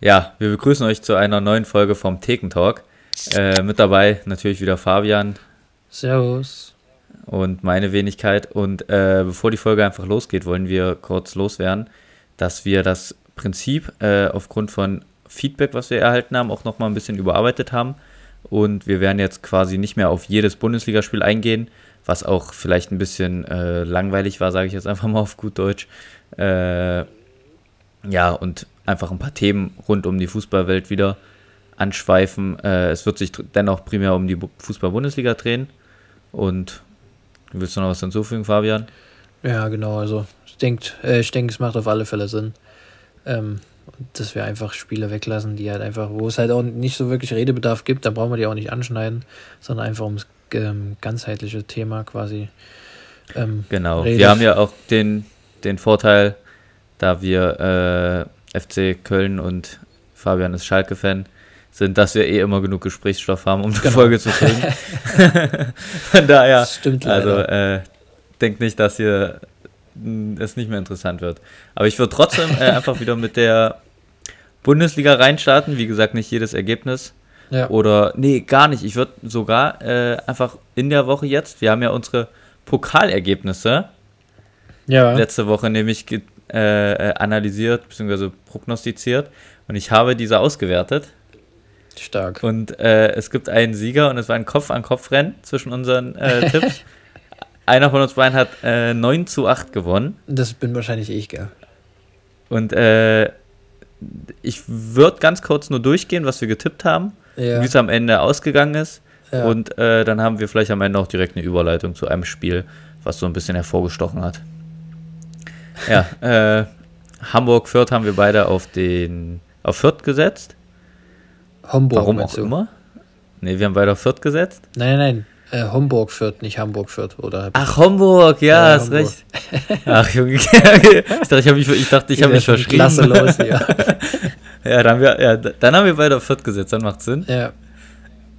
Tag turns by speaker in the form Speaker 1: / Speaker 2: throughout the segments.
Speaker 1: Ja, wir begrüßen euch zu einer neuen Folge vom Thekentalk. Äh, mit dabei natürlich wieder Fabian.
Speaker 2: Servus.
Speaker 1: Und meine Wenigkeit. Und äh, bevor die Folge einfach losgeht, wollen wir kurz loswerden, dass wir das Prinzip äh, aufgrund von Feedback, was wir erhalten haben, auch nochmal ein bisschen überarbeitet haben. Und wir werden jetzt quasi nicht mehr auf jedes Bundesligaspiel eingehen, was auch vielleicht ein bisschen äh, langweilig war, sage ich jetzt einfach mal auf gut Deutsch. Äh, ja, und einfach ein paar Themen rund um die Fußballwelt wieder anschweifen. Äh, es wird sich dennoch primär um die Fußball-Bundesliga drehen. Und willst du noch was hinzufügen, Fabian?
Speaker 2: Ja, genau. Also ich denke, äh, ich denk, es macht auf alle Fälle Sinn, ähm, dass wir einfach Spiele weglassen, die halt einfach, wo es halt auch nicht so wirklich Redebedarf gibt, da brauchen wir die auch nicht anschneiden, sondern einfach ums ähm, ganzheitliche Thema quasi.
Speaker 1: Ähm, genau. Redet. Wir haben ja auch den, den Vorteil, da wir äh, FC Köln und Fabian ist Schalke-Fan sind, dass wir eh immer genug Gesprächsstoff haben, um die genau. Folge zu kriegen. Von daher, Stimmt also äh, denkt nicht, dass hier hm, es nicht mehr interessant wird. Aber ich würde trotzdem äh, einfach wieder mit der Bundesliga reinstarten. Wie gesagt, nicht jedes Ergebnis. Ja. Oder, nee, gar nicht. Ich würde sogar äh, einfach in der Woche jetzt, wir haben ja unsere Pokalergebnisse ja. letzte Woche nämlich äh, äh, analysiert bzw. prognostiziert und ich habe diese ausgewertet.
Speaker 2: Stark.
Speaker 1: Und äh, es gibt einen Sieger und es war ein Kopf-an-Kopf-Rennen zwischen unseren äh, Tipps. Einer von uns beiden hat äh, 9 zu 8 gewonnen.
Speaker 2: Das bin wahrscheinlich ich, gell.
Speaker 1: Und äh, ich würde ganz kurz nur durchgehen, was wir getippt haben, ja. wie es am Ende ausgegangen ist. Ja. Und äh, dann haben wir vielleicht am Ende auch direkt eine Überleitung zu einem Spiel, was so ein bisschen hervorgestochen hat. Ja, äh, Hamburg Fürth haben wir beide auf den auf Fürth gesetzt.
Speaker 2: Homburg.
Speaker 1: Warum auch du? immer? Ne, wir haben beide auf Fürth gesetzt.
Speaker 2: Nein, nein, nein. Äh, Homburg Fürth, nicht Hamburg Fürth, oder?
Speaker 1: Ach, Homburg, ja, ja hast recht. Ach, Junge, ich dachte, ich habe mich, ich dachte, ich habe mich verschrieben. Klasse los, ja. ja, dann haben wir, ja, dann haben wir beide auf Fürth gesetzt, dann macht Sinn.
Speaker 2: Ja.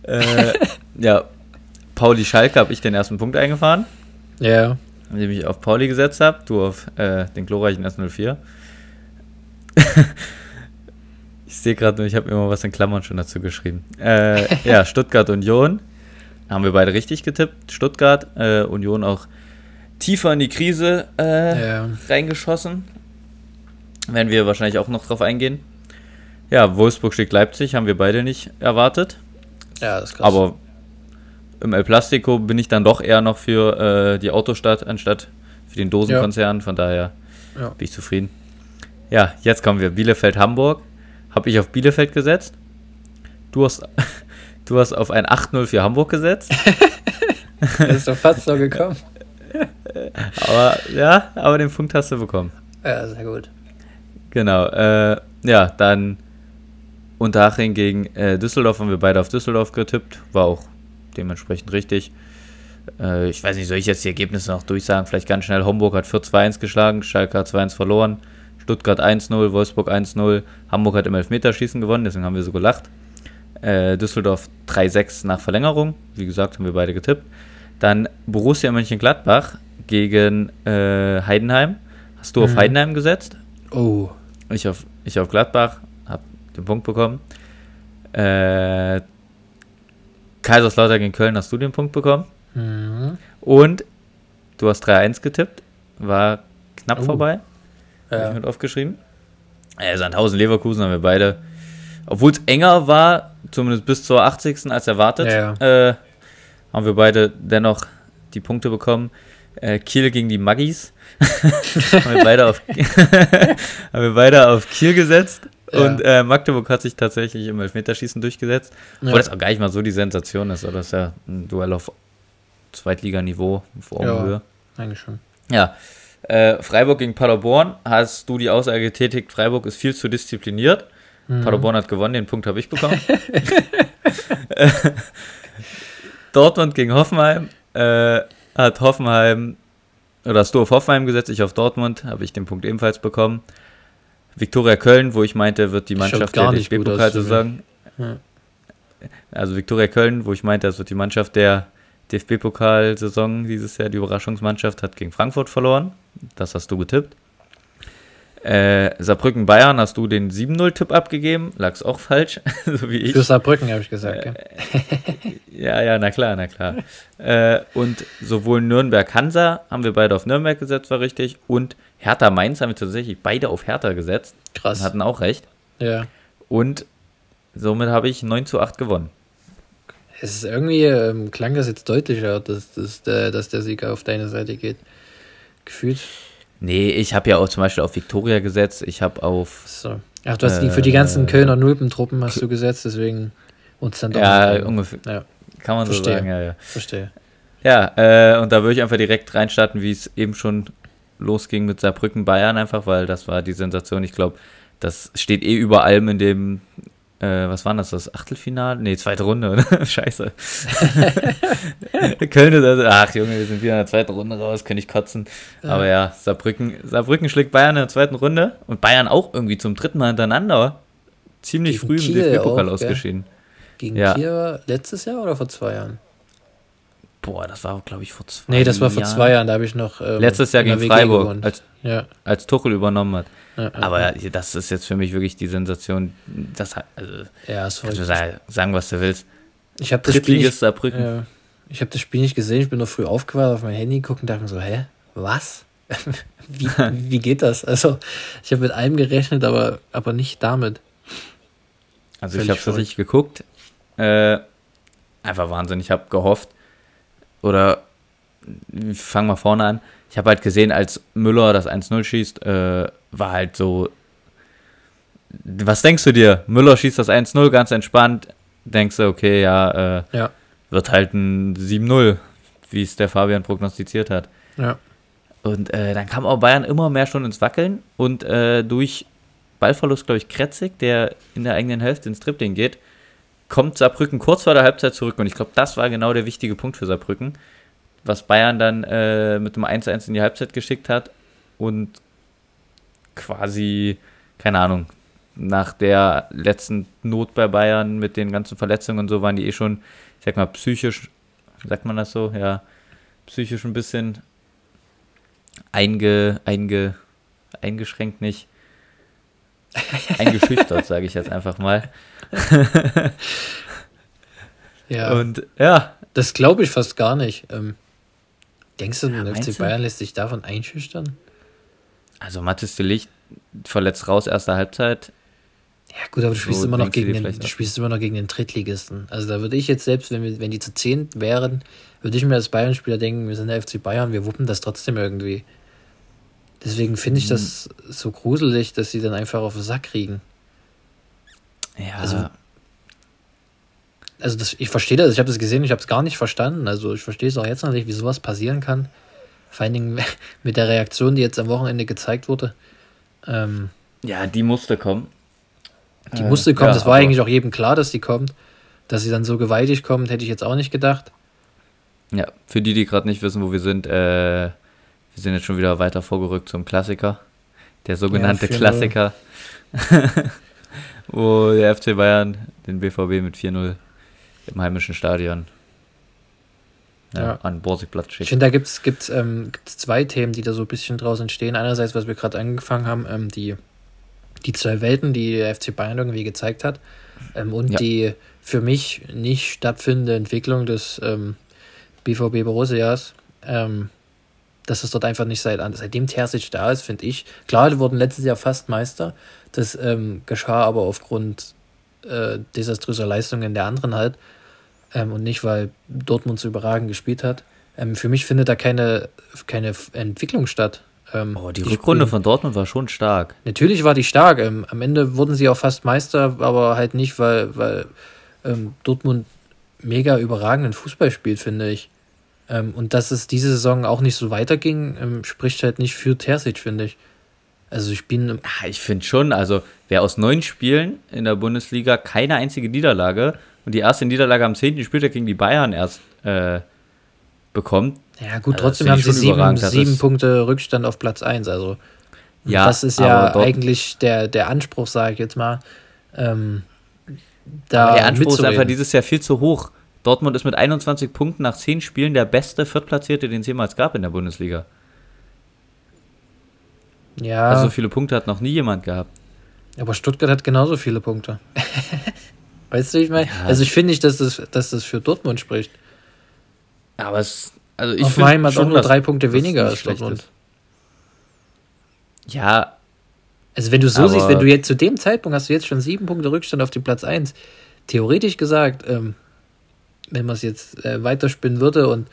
Speaker 1: Äh, ja, Pauli Schalke habe ich den ersten Punkt eingefahren.
Speaker 2: Ja
Speaker 1: indem ich auf Pauli gesetzt habe, du auf äh, den glorreichen S04. ich sehe gerade nur, ich habe immer was in Klammern schon dazu geschrieben. Äh, ja, Stuttgart Union. Haben wir beide richtig getippt. Stuttgart, äh, Union auch tiefer in die Krise äh, ja. reingeschossen. Werden wir wahrscheinlich auch noch drauf eingehen. Ja, Wolfsburg schlägt Leipzig, haben wir beide nicht erwartet.
Speaker 2: Ja, das ist krass.
Speaker 1: Aber im El Plastico bin ich dann doch eher noch für äh, die Autostadt anstatt für den Dosenkonzern. Ja. Von daher ja. bin ich zufrieden. Ja, jetzt kommen wir. Bielefeld-Hamburg. Habe ich auf Bielefeld gesetzt. Du hast, du hast auf ein 8-0 für Hamburg gesetzt.
Speaker 2: das ist doch fast so gekommen.
Speaker 1: aber ja, aber den Punkt hast du bekommen.
Speaker 2: Ja, sehr gut.
Speaker 1: Genau. Äh, ja, dann Unterhaching gegen äh, Düsseldorf haben wir beide auf Düsseldorf getippt. War auch dementsprechend richtig. Äh, ich weiß nicht, soll ich jetzt die Ergebnisse noch durchsagen? Vielleicht ganz schnell. Homburg hat 4-2-1 geschlagen, Schalke hat 2-1 verloren, Stuttgart 1-0, Wolfsburg 1-0, Hamburg hat im Elfmeterschießen gewonnen, deswegen haben wir so gelacht. Äh, Düsseldorf 3-6 nach Verlängerung, wie gesagt, haben wir beide getippt. Dann Borussia Mönchengladbach gegen äh, Heidenheim. Hast du mhm. auf Heidenheim gesetzt?
Speaker 2: Oh.
Speaker 1: Ich auf, ich auf Gladbach, hab den Punkt bekommen. Äh, Kaiserslautern gegen Köln hast du den Punkt bekommen. Mhm. Und du hast 3-1 getippt. War knapp uh. vorbei. Ja. Habe ich mit aufgeschrieben. Äh, Sandhausen, Leverkusen haben wir beide. Obwohl es enger war, zumindest bis zur 80. als erwartet, ja, ja. Äh, haben wir beide dennoch die Punkte bekommen. Äh, Kiel gegen die Maggis. haben, wir beide auf, haben wir beide auf Kiel gesetzt. Und äh, Magdeburg hat sich tatsächlich im Elfmeterschießen durchgesetzt. Ja. Obwohl das auch gar nicht mal so die Sensation ist, oder? Das ist ja ein Duell auf Zweitliganiveau, auf Augenhöhe.
Speaker 2: Ja, eigentlich schon.
Speaker 1: Ja. Äh, Freiburg gegen Paderborn. Hast du die Aussage getätigt, Freiburg ist viel zu diszipliniert. Mhm. Paderborn hat gewonnen, den Punkt habe ich bekommen. Dortmund gegen Hoffenheim. Äh, hat Hoffenheim, oder hast du auf Hoffenheim gesetzt, ich auf Dortmund, habe ich den Punkt ebenfalls bekommen. Viktoria Köln, wo ich meinte, wird die Mannschaft der DFB-Pokal-Saison. Ja. Also Viktoria Köln, wo ich meinte, das wird die Mannschaft der DFB-Pokal-Saison dieses Jahr. Die Überraschungsmannschaft hat gegen Frankfurt verloren. Das hast du getippt. Äh, Saarbrücken-Bayern hast du den 7-0-Tipp abgegeben, lag's auch falsch, so wie ich.
Speaker 2: Für Saarbrücken habe ich gesagt,
Speaker 1: äh, ja. ja, na klar, na klar. äh, und sowohl Nürnberg-Hansa haben wir beide auf Nürnberg gesetzt, war richtig. Und Hertha-Mainz haben wir tatsächlich beide auf Hertha gesetzt.
Speaker 2: Krass.
Speaker 1: Und hatten auch recht.
Speaker 2: Ja.
Speaker 1: Und somit habe ich 9 zu 8 gewonnen.
Speaker 2: Es ist irgendwie, ähm, klang das jetzt deutlicher, dass, dass, der, dass der Sieger auf deine Seite geht. Gefühlt.
Speaker 1: Nee, ich habe ja auch zum Beispiel auf Victoria gesetzt. Ich habe auf.
Speaker 2: So. Ach, du hast die für die ganzen Kölner Nulpentruppen hast du gesetzt, deswegen uns dann
Speaker 1: doch. Ja, ungefähr. Ja. Kann man
Speaker 2: Verstehe.
Speaker 1: so sagen, ja, ja.
Speaker 2: Verstehe.
Speaker 1: Ja, äh, und da würde ich einfach direkt reinstarten, wie es eben schon losging mit Saarbrücken Bayern, einfach, weil das war die Sensation. Ich glaube, das steht eh über allem in dem äh, was war das, das Achtelfinale? Nee, zweite Runde, oder? Scheiße. Köln ist ach Junge, wir sind wieder in der zweiten Runde raus, könnte ich kotzen. Ja. Aber ja, Saarbrücken, Saarbrücken schlägt Bayern in der zweiten Runde und Bayern auch irgendwie zum dritten Mal hintereinander. Ziemlich Gegen früh im DFB-Pokal ausgeschieden.
Speaker 2: Gegen ja. Kiel letztes Jahr oder vor zwei Jahren?
Speaker 1: Boah, das war, glaube ich, vor zwei
Speaker 2: Jahren. Nee, das war vor Jahren. zwei Jahren, da habe ich noch.
Speaker 1: Ähm, Letztes Jahr gegen Freiburg, als, ja. als Tuchel übernommen hat. Aber das ist jetzt für mich wirklich die Sensation. Das, also,
Speaker 2: ja, das
Speaker 1: kannst du sagen, sagen, was du willst.
Speaker 2: Ich habe das, Spiel nicht, ja, ich das Spiel nicht gesehen. Ich bin noch früh aufgewacht, auf mein Handy geguckt und dachte mir so, hä, was? wie, wie geht das? Also, ich habe mit allem gerechnet, aber, aber nicht damit.
Speaker 1: Also, Völlig ich habe tatsächlich geguckt. Äh, einfach Wahnsinn. Ich habe gehofft, oder fangen wir vorne an. Ich habe halt gesehen, als Müller das 1-0 schießt, äh, war halt so. Was denkst du dir? Müller schießt das 1-0 ganz entspannt. Denkst du, okay, ja,
Speaker 2: äh, ja.
Speaker 1: wird halt ein 7-0, wie es der Fabian prognostiziert hat.
Speaker 2: Ja.
Speaker 1: Und äh, dann kam auch Bayern immer mehr schon ins Wackeln und äh, durch Ballverlust, glaube ich, Kretzig, der in der eigenen Hälfte ins Tripling geht, kommt Saarbrücken kurz vor der Halbzeit zurück. Und ich glaube, das war genau der wichtige Punkt für Saarbrücken, was Bayern dann äh, mit dem 1-1 in die Halbzeit geschickt hat und quasi, keine Ahnung, nach der letzten Not bei Bayern mit den ganzen Verletzungen und so waren die eh schon, ich sag mal, psychisch, sagt man das so, ja, psychisch ein bisschen einge, einge, eingeschränkt nicht, eingeschüchtert, sage ich jetzt einfach mal.
Speaker 2: ja.
Speaker 1: Und ja.
Speaker 2: Das glaube ich fast gar nicht. Ähm, denkst du, der FC Bayern lässt sich davon einschüchtern?
Speaker 1: Also Mathis de Licht verletzt raus, erste Halbzeit.
Speaker 2: Ja gut, aber du spielst, so immer, noch gegen den, du spielst immer noch gegen den Drittligisten. Also da würde ich jetzt selbst, wenn, wir, wenn die zu zehn wären, würde ich mir als Bayern-Spieler denken, wir sind der FC Bayern, wir wuppen das trotzdem irgendwie. Deswegen finde ich hm. das so gruselig, dass sie dann einfach auf den Sack kriegen.
Speaker 1: Ja.
Speaker 2: Also, also das, ich verstehe das, ich habe das gesehen, ich habe es gar nicht verstanden. Also ich verstehe es auch jetzt noch nicht, wie sowas passieren kann. Vor allen Dingen mit der Reaktion, die jetzt am Wochenende gezeigt wurde. Ähm,
Speaker 1: ja, die musste kommen.
Speaker 2: Die äh, musste kommen, ja, das war eigentlich auch jedem klar, dass die kommt. Dass sie dann so gewaltig kommt, hätte ich jetzt auch nicht gedacht.
Speaker 1: Ja, für die, die gerade nicht wissen, wo wir sind, äh, wir sind jetzt schon wieder weiter vorgerückt zum Klassiker. Der sogenannte ja, Klassiker. wo der FC Bayern den BVB mit 4-0 im heimischen Stadion ja, ja. an Borsigplatz schickt.
Speaker 2: Ich finde, da gibt es gibt's, ähm, gibt's zwei Themen, die da so ein bisschen draus entstehen. Einerseits, was wir gerade angefangen haben, ähm, die, die zwei Welten, die der FC Bayern irgendwie gezeigt hat ähm, und ja. die für mich nicht stattfindende Entwicklung des ähm, BVB Borussias. Ähm, dass es dort einfach nicht seit, seitdem Terzic da ist, finde ich. Klar, die wurden letztes Jahr fast Meister. Das ähm, geschah aber aufgrund äh, desaströser Leistungen der anderen halt. Ähm, und nicht, weil Dortmund so überragend gespielt hat. Ähm, für mich findet da keine, keine Entwicklung statt.
Speaker 1: Ähm, oh, die, Rückrunde spielen. von Dortmund war schon stark.
Speaker 2: Natürlich war die stark. Ähm, am Ende wurden sie auch fast Meister, aber halt nicht, weil, weil ähm, Dortmund mega überragenden Fußball spielt, finde ich. Ähm, und dass es diese Saison auch nicht so weiterging, ähm, spricht halt nicht für Terzic, finde ich. Also ich bin.
Speaker 1: Ich finde schon, also wer aus neun Spielen in der Bundesliga keine einzige Niederlage und die erste Niederlage am zehnten Spieltag gegen die Bayern erst äh, bekommt.
Speaker 2: Ja, gut, also trotzdem haben sie sieben, sieben Punkte Rückstand auf Platz 1. Also,
Speaker 1: ja,
Speaker 2: das ist ja eigentlich der, der Anspruch, sage ich jetzt mal. Ähm,
Speaker 1: da der Anspruch ist einfach dieses Jahr viel zu hoch. Dortmund ist mit 21 Punkten nach 10 Spielen der beste Viertplatzierte, den es jemals gab in der Bundesliga. Ja. Also so viele Punkte hat noch nie jemand gehabt.
Speaker 2: Aber Stuttgart hat genauso viele Punkte. weißt du, ich meine? Ja. Also ich finde nicht, dass das, dass das für Dortmund spricht.
Speaker 1: Aber es. Also ich Hoffenheim hat auch nur drei Punkte weniger als Dortmund. Ist. Ja.
Speaker 2: Also wenn du so siehst, wenn du jetzt zu dem Zeitpunkt hast du jetzt schon sieben Punkte Rückstand auf den Platz 1. Theoretisch gesagt, ähm, wenn man es jetzt äh, weiterspinnen würde und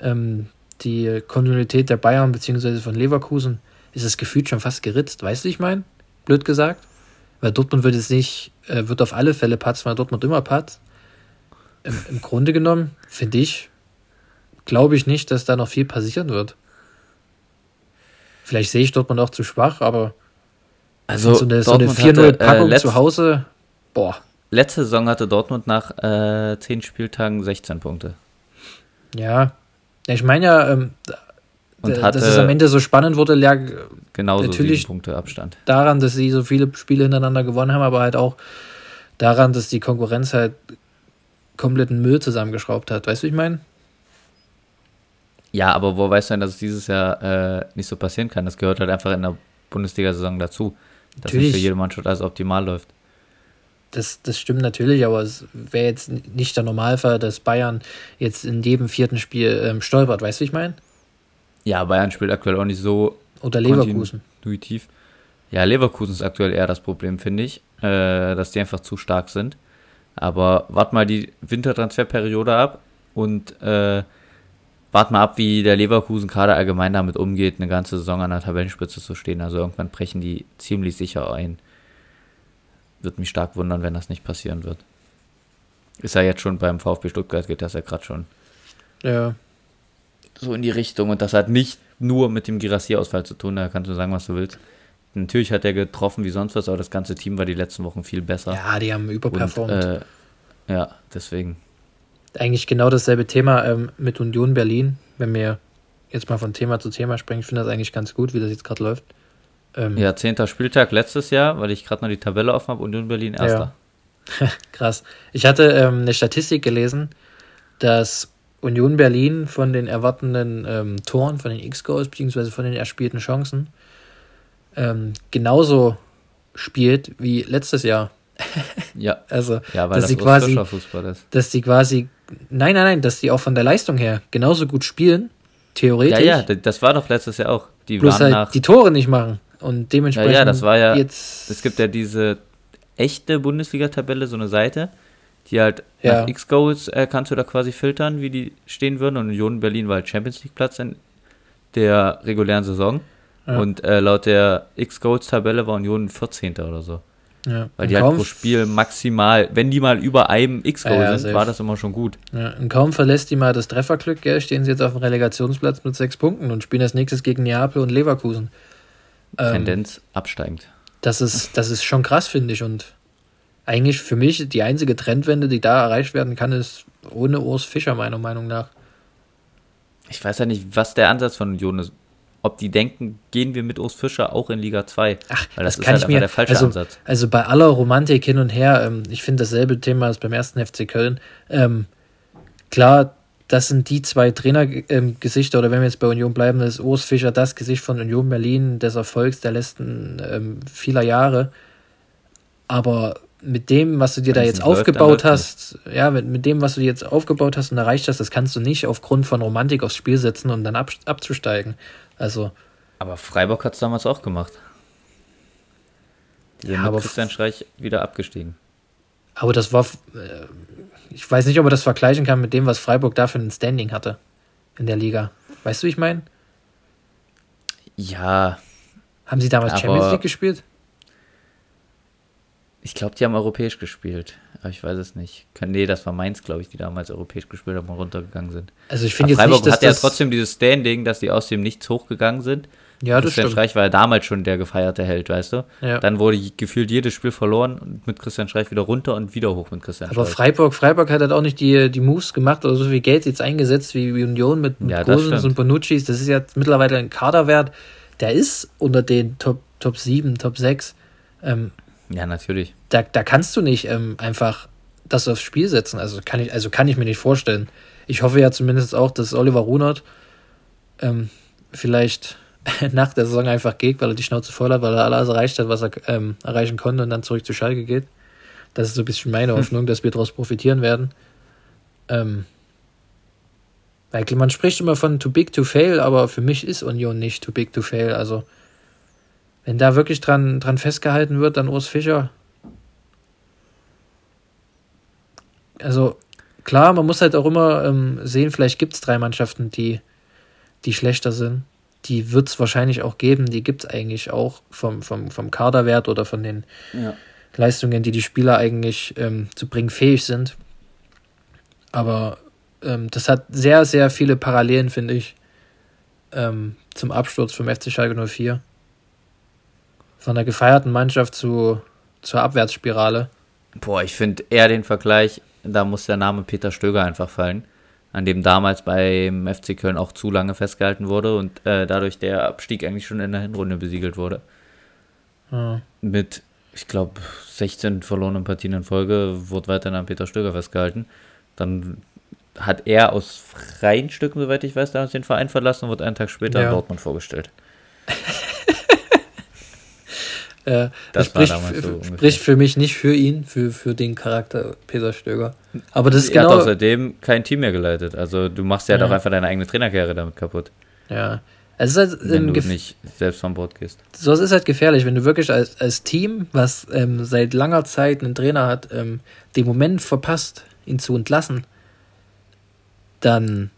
Speaker 2: ähm, die Kontinuität der Bayern bzw. von Leverkusen ist es gefühlt schon fast geritzt, weißt du, ich meine? Blöd gesagt. Weil Dortmund wird es nicht, äh, wird auf alle Fälle patzen, weil Dortmund immer patzt. Im, Im Grunde genommen, finde ich, glaube ich nicht, dass da noch viel passieren wird. Vielleicht sehe ich Dortmund auch zu schwach, aber also so eine, so eine 4-0-Packung
Speaker 1: äh, zu Hause, boah. Letzte Saison hatte Dortmund nach äh, 10 Spieltagen 16 Punkte.
Speaker 2: Ja, ich meine ja, ähm, und hatte dass es am Ende so spannend wurde, lag genauso natürlich Punkte Abstand. daran, dass sie so viele Spiele hintereinander gewonnen haben, aber halt auch daran, dass die Konkurrenz halt kompletten Müll zusammengeschraubt hat. Weißt du, wie ich meine?
Speaker 1: Ja, aber wo weißt du denn, dass es dieses Jahr äh, nicht so passieren kann? Das gehört halt einfach in der Bundesliga-Saison dazu, dass natürlich. nicht für jede Mannschaft alles optimal läuft.
Speaker 2: Das, das stimmt natürlich, aber es wäre jetzt nicht der Normalfall, dass Bayern jetzt in jedem vierten Spiel ähm, stolpert, weißt du, wie ich meine?
Speaker 1: Ja, Bayern spielt aktuell auch nicht so. Oder Leverkusen. Intuitiv. Ja, Leverkusen ist aktuell eher das Problem, finde ich, äh, dass die einfach zu stark sind. Aber wart mal die Wintertransferperiode ab und äh, wart mal ab, wie der Leverkusen-Kader allgemein damit umgeht, eine ganze Saison an der Tabellenspitze zu stehen. Also irgendwann brechen die ziemlich sicher ein. Würde mich stark wundern, wenn das nicht passieren wird. Ist ja jetzt schon beim VfB Stuttgart, geht das ja gerade schon. Ja. So in die Richtung. Und das hat nicht nur mit dem Girassi-Ausfall zu tun, da kannst du sagen, was du willst. Natürlich hat er getroffen wie sonst was, aber das ganze Team war die letzten Wochen viel besser. Ja, die haben überperformt. Und, äh, ja, deswegen.
Speaker 2: Eigentlich genau dasselbe Thema ähm, mit Union Berlin, wenn wir jetzt mal von Thema zu Thema springen. Ich finde das eigentlich ganz gut, wie das jetzt gerade läuft.
Speaker 1: Ähm, ja, zehnter Spieltag letztes Jahr, weil ich gerade noch die Tabelle offen habe, Union Berlin erster.
Speaker 2: Ja. Krass. Ich hatte ähm, eine Statistik gelesen, dass Union Berlin von den erwartenden ähm, Toren, von den X-Goals, beziehungsweise von den erspielten Chancen, ähm, genauso spielt wie letztes Jahr. ja. Also, ja, weil dass das sie quasi, Fußball ist. dass sie quasi, nein, nein, nein, dass sie auch von der Leistung her genauso gut spielen, theoretisch.
Speaker 1: Ja, ja, das war doch letztes Jahr auch.
Speaker 2: Die bloß halt nach, die Tore nicht machen. Und dementsprechend. Ja, ja, das war
Speaker 1: ja. Jetzt es gibt ja diese echte Bundesliga-Tabelle, so eine Seite, die halt ja. nach X-Goals äh, kannst du da quasi filtern, wie die stehen würden. Und Union Berlin war halt Champions League-Platz in der regulären Saison. Ja. Und äh, laut der X-Goals-Tabelle war Union 14. oder so. Ja. Weil die halt pro Spiel maximal, wenn die mal über einem X-Goal ja, sind, safe. war das immer schon gut.
Speaker 2: Ja, und kaum verlässt die mal das Trefferglück, gell, stehen sie jetzt auf dem Relegationsplatz mit sechs Punkten und spielen als nächstes gegen Neapel und Leverkusen.
Speaker 1: Ähm, Tendenz absteigend.
Speaker 2: Das ist, das ist schon krass, finde ich. Und eigentlich für mich die einzige Trendwende, die da erreicht werden kann, ist ohne Urs Fischer, meiner Meinung nach.
Speaker 1: Ich weiß ja nicht, was der Ansatz von Union ist. Ob die denken, gehen wir mit Urs Fischer auch in Liga 2? Ach, Weil das, das ist halt
Speaker 2: mir, der falsche also, Ansatz. Also bei aller Romantik hin und her, ähm, ich finde dasselbe Thema als beim ersten FC Köln. Ähm, klar, das sind die zwei Trainergesichter, ähm, oder wenn wir jetzt bei Union bleiben, ist Urs Fischer das Gesicht von Union Berlin, des Erfolgs der letzten ähm, vieler Jahre. Aber mit dem, was du dir da jetzt aufgebaut hast, ja, mit, mit dem, was du dir jetzt aufgebaut hast und erreicht hast, das kannst du nicht aufgrund von Romantik aufs Spiel setzen und dann ab, abzusteigen. Also.
Speaker 1: Aber Freiburg hat es damals auch gemacht. Die sind ja, mit Christian Streich wieder abgestiegen.
Speaker 2: Aber das war, äh, ich weiß nicht, ob man das vergleichen kann mit dem, was Freiburg da für ein Standing hatte in der Liga. Weißt du, wie ich meine? Ja. Haben sie damals Champions League gespielt?
Speaker 1: Ich glaube, die haben europäisch gespielt. Aber ich weiß es nicht. Nee, das war Mainz, glaube ich, die damals europäisch gespielt haben und runtergegangen sind. Also ich finde jetzt Freiburg nicht, dass hat ja trotzdem dieses Standing, dass die aus dem Nichts hochgegangen sind. Ja, das Christian stimmt. Streich war ja damals schon der gefeierte Held, weißt du? Ja. Dann wurde gefühlt jedes Spiel verloren und mit Christian Streich wieder runter und wieder hoch mit Christian
Speaker 2: Aber Streich. Freiburg, Freiburg hat halt auch nicht die, die Moves gemacht oder so viel Geld jetzt eingesetzt wie Union mit, mit ja, Gosens und Bonuccis. Das ist ja mittlerweile ein Kaderwert, der ist unter den Top, Top 7, Top 6. Ähm,
Speaker 1: ja, natürlich.
Speaker 2: Da, da kannst du nicht ähm, einfach das aufs Spiel setzen. Also kann ich, also kann ich mir nicht vorstellen. Ich hoffe ja zumindest auch, dass Oliver Runert ähm, vielleicht nach der Saison einfach geht, weil er die Schnauze voll hat, weil er alles erreicht hat, was er ähm, erreichen konnte und dann zurück zu Schalke geht. Das ist so ein bisschen meine hm. Hoffnung, dass wir daraus profitieren werden. Ähm, weil man spricht immer von too big to fail, aber für mich ist Union nicht too big to fail. Also, wenn da wirklich dran, dran festgehalten wird, dann Urs Fischer. Also, klar, man muss halt auch immer ähm, sehen, vielleicht gibt es drei Mannschaften, die, die schlechter sind. Die wird es wahrscheinlich auch geben, die gibt es eigentlich auch vom, vom, vom Kaderwert oder von den ja. Leistungen, die die Spieler eigentlich ähm, zu bringen fähig sind. Aber ähm, das hat sehr, sehr viele Parallelen, finde ich, ähm, zum Absturz vom FC Schalke 04. Von der gefeierten Mannschaft zu, zur Abwärtsspirale.
Speaker 1: Boah, ich finde eher den Vergleich, da muss der Name Peter Stöger einfach fallen, an dem damals beim FC Köln auch zu lange festgehalten wurde und äh, dadurch der Abstieg eigentlich schon in der Hinrunde besiegelt wurde. Ah. Mit, ich glaube, 16 verlorenen Partien in Folge wurde weiterhin an Peter Stöger festgehalten. Dann hat er aus freien Stücken, soweit ich weiß, damals den Verein verlassen und wird einen Tag später ja. in Dortmund vorgestellt.
Speaker 2: äh, das spricht, so spricht für mich nicht für ihn, für, für den Charakter Peter Stöger. Aber das ist
Speaker 1: er genau. hat außerdem kein Team mehr geleitet. Also du machst ja, ja. doch einfach deine eigene Trainerkarriere damit kaputt.
Speaker 2: Ja. Es ist halt,
Speaker 1: wenn du nicht selbst vom Bord gehst.
Speaker 2: So, es ist halt gefährlich, wenn du wirklich als, als Team, was ähm, seit langer Zeit einen Trainer hat, ähm, den Moment verpasst, ihn zu entlassen dann,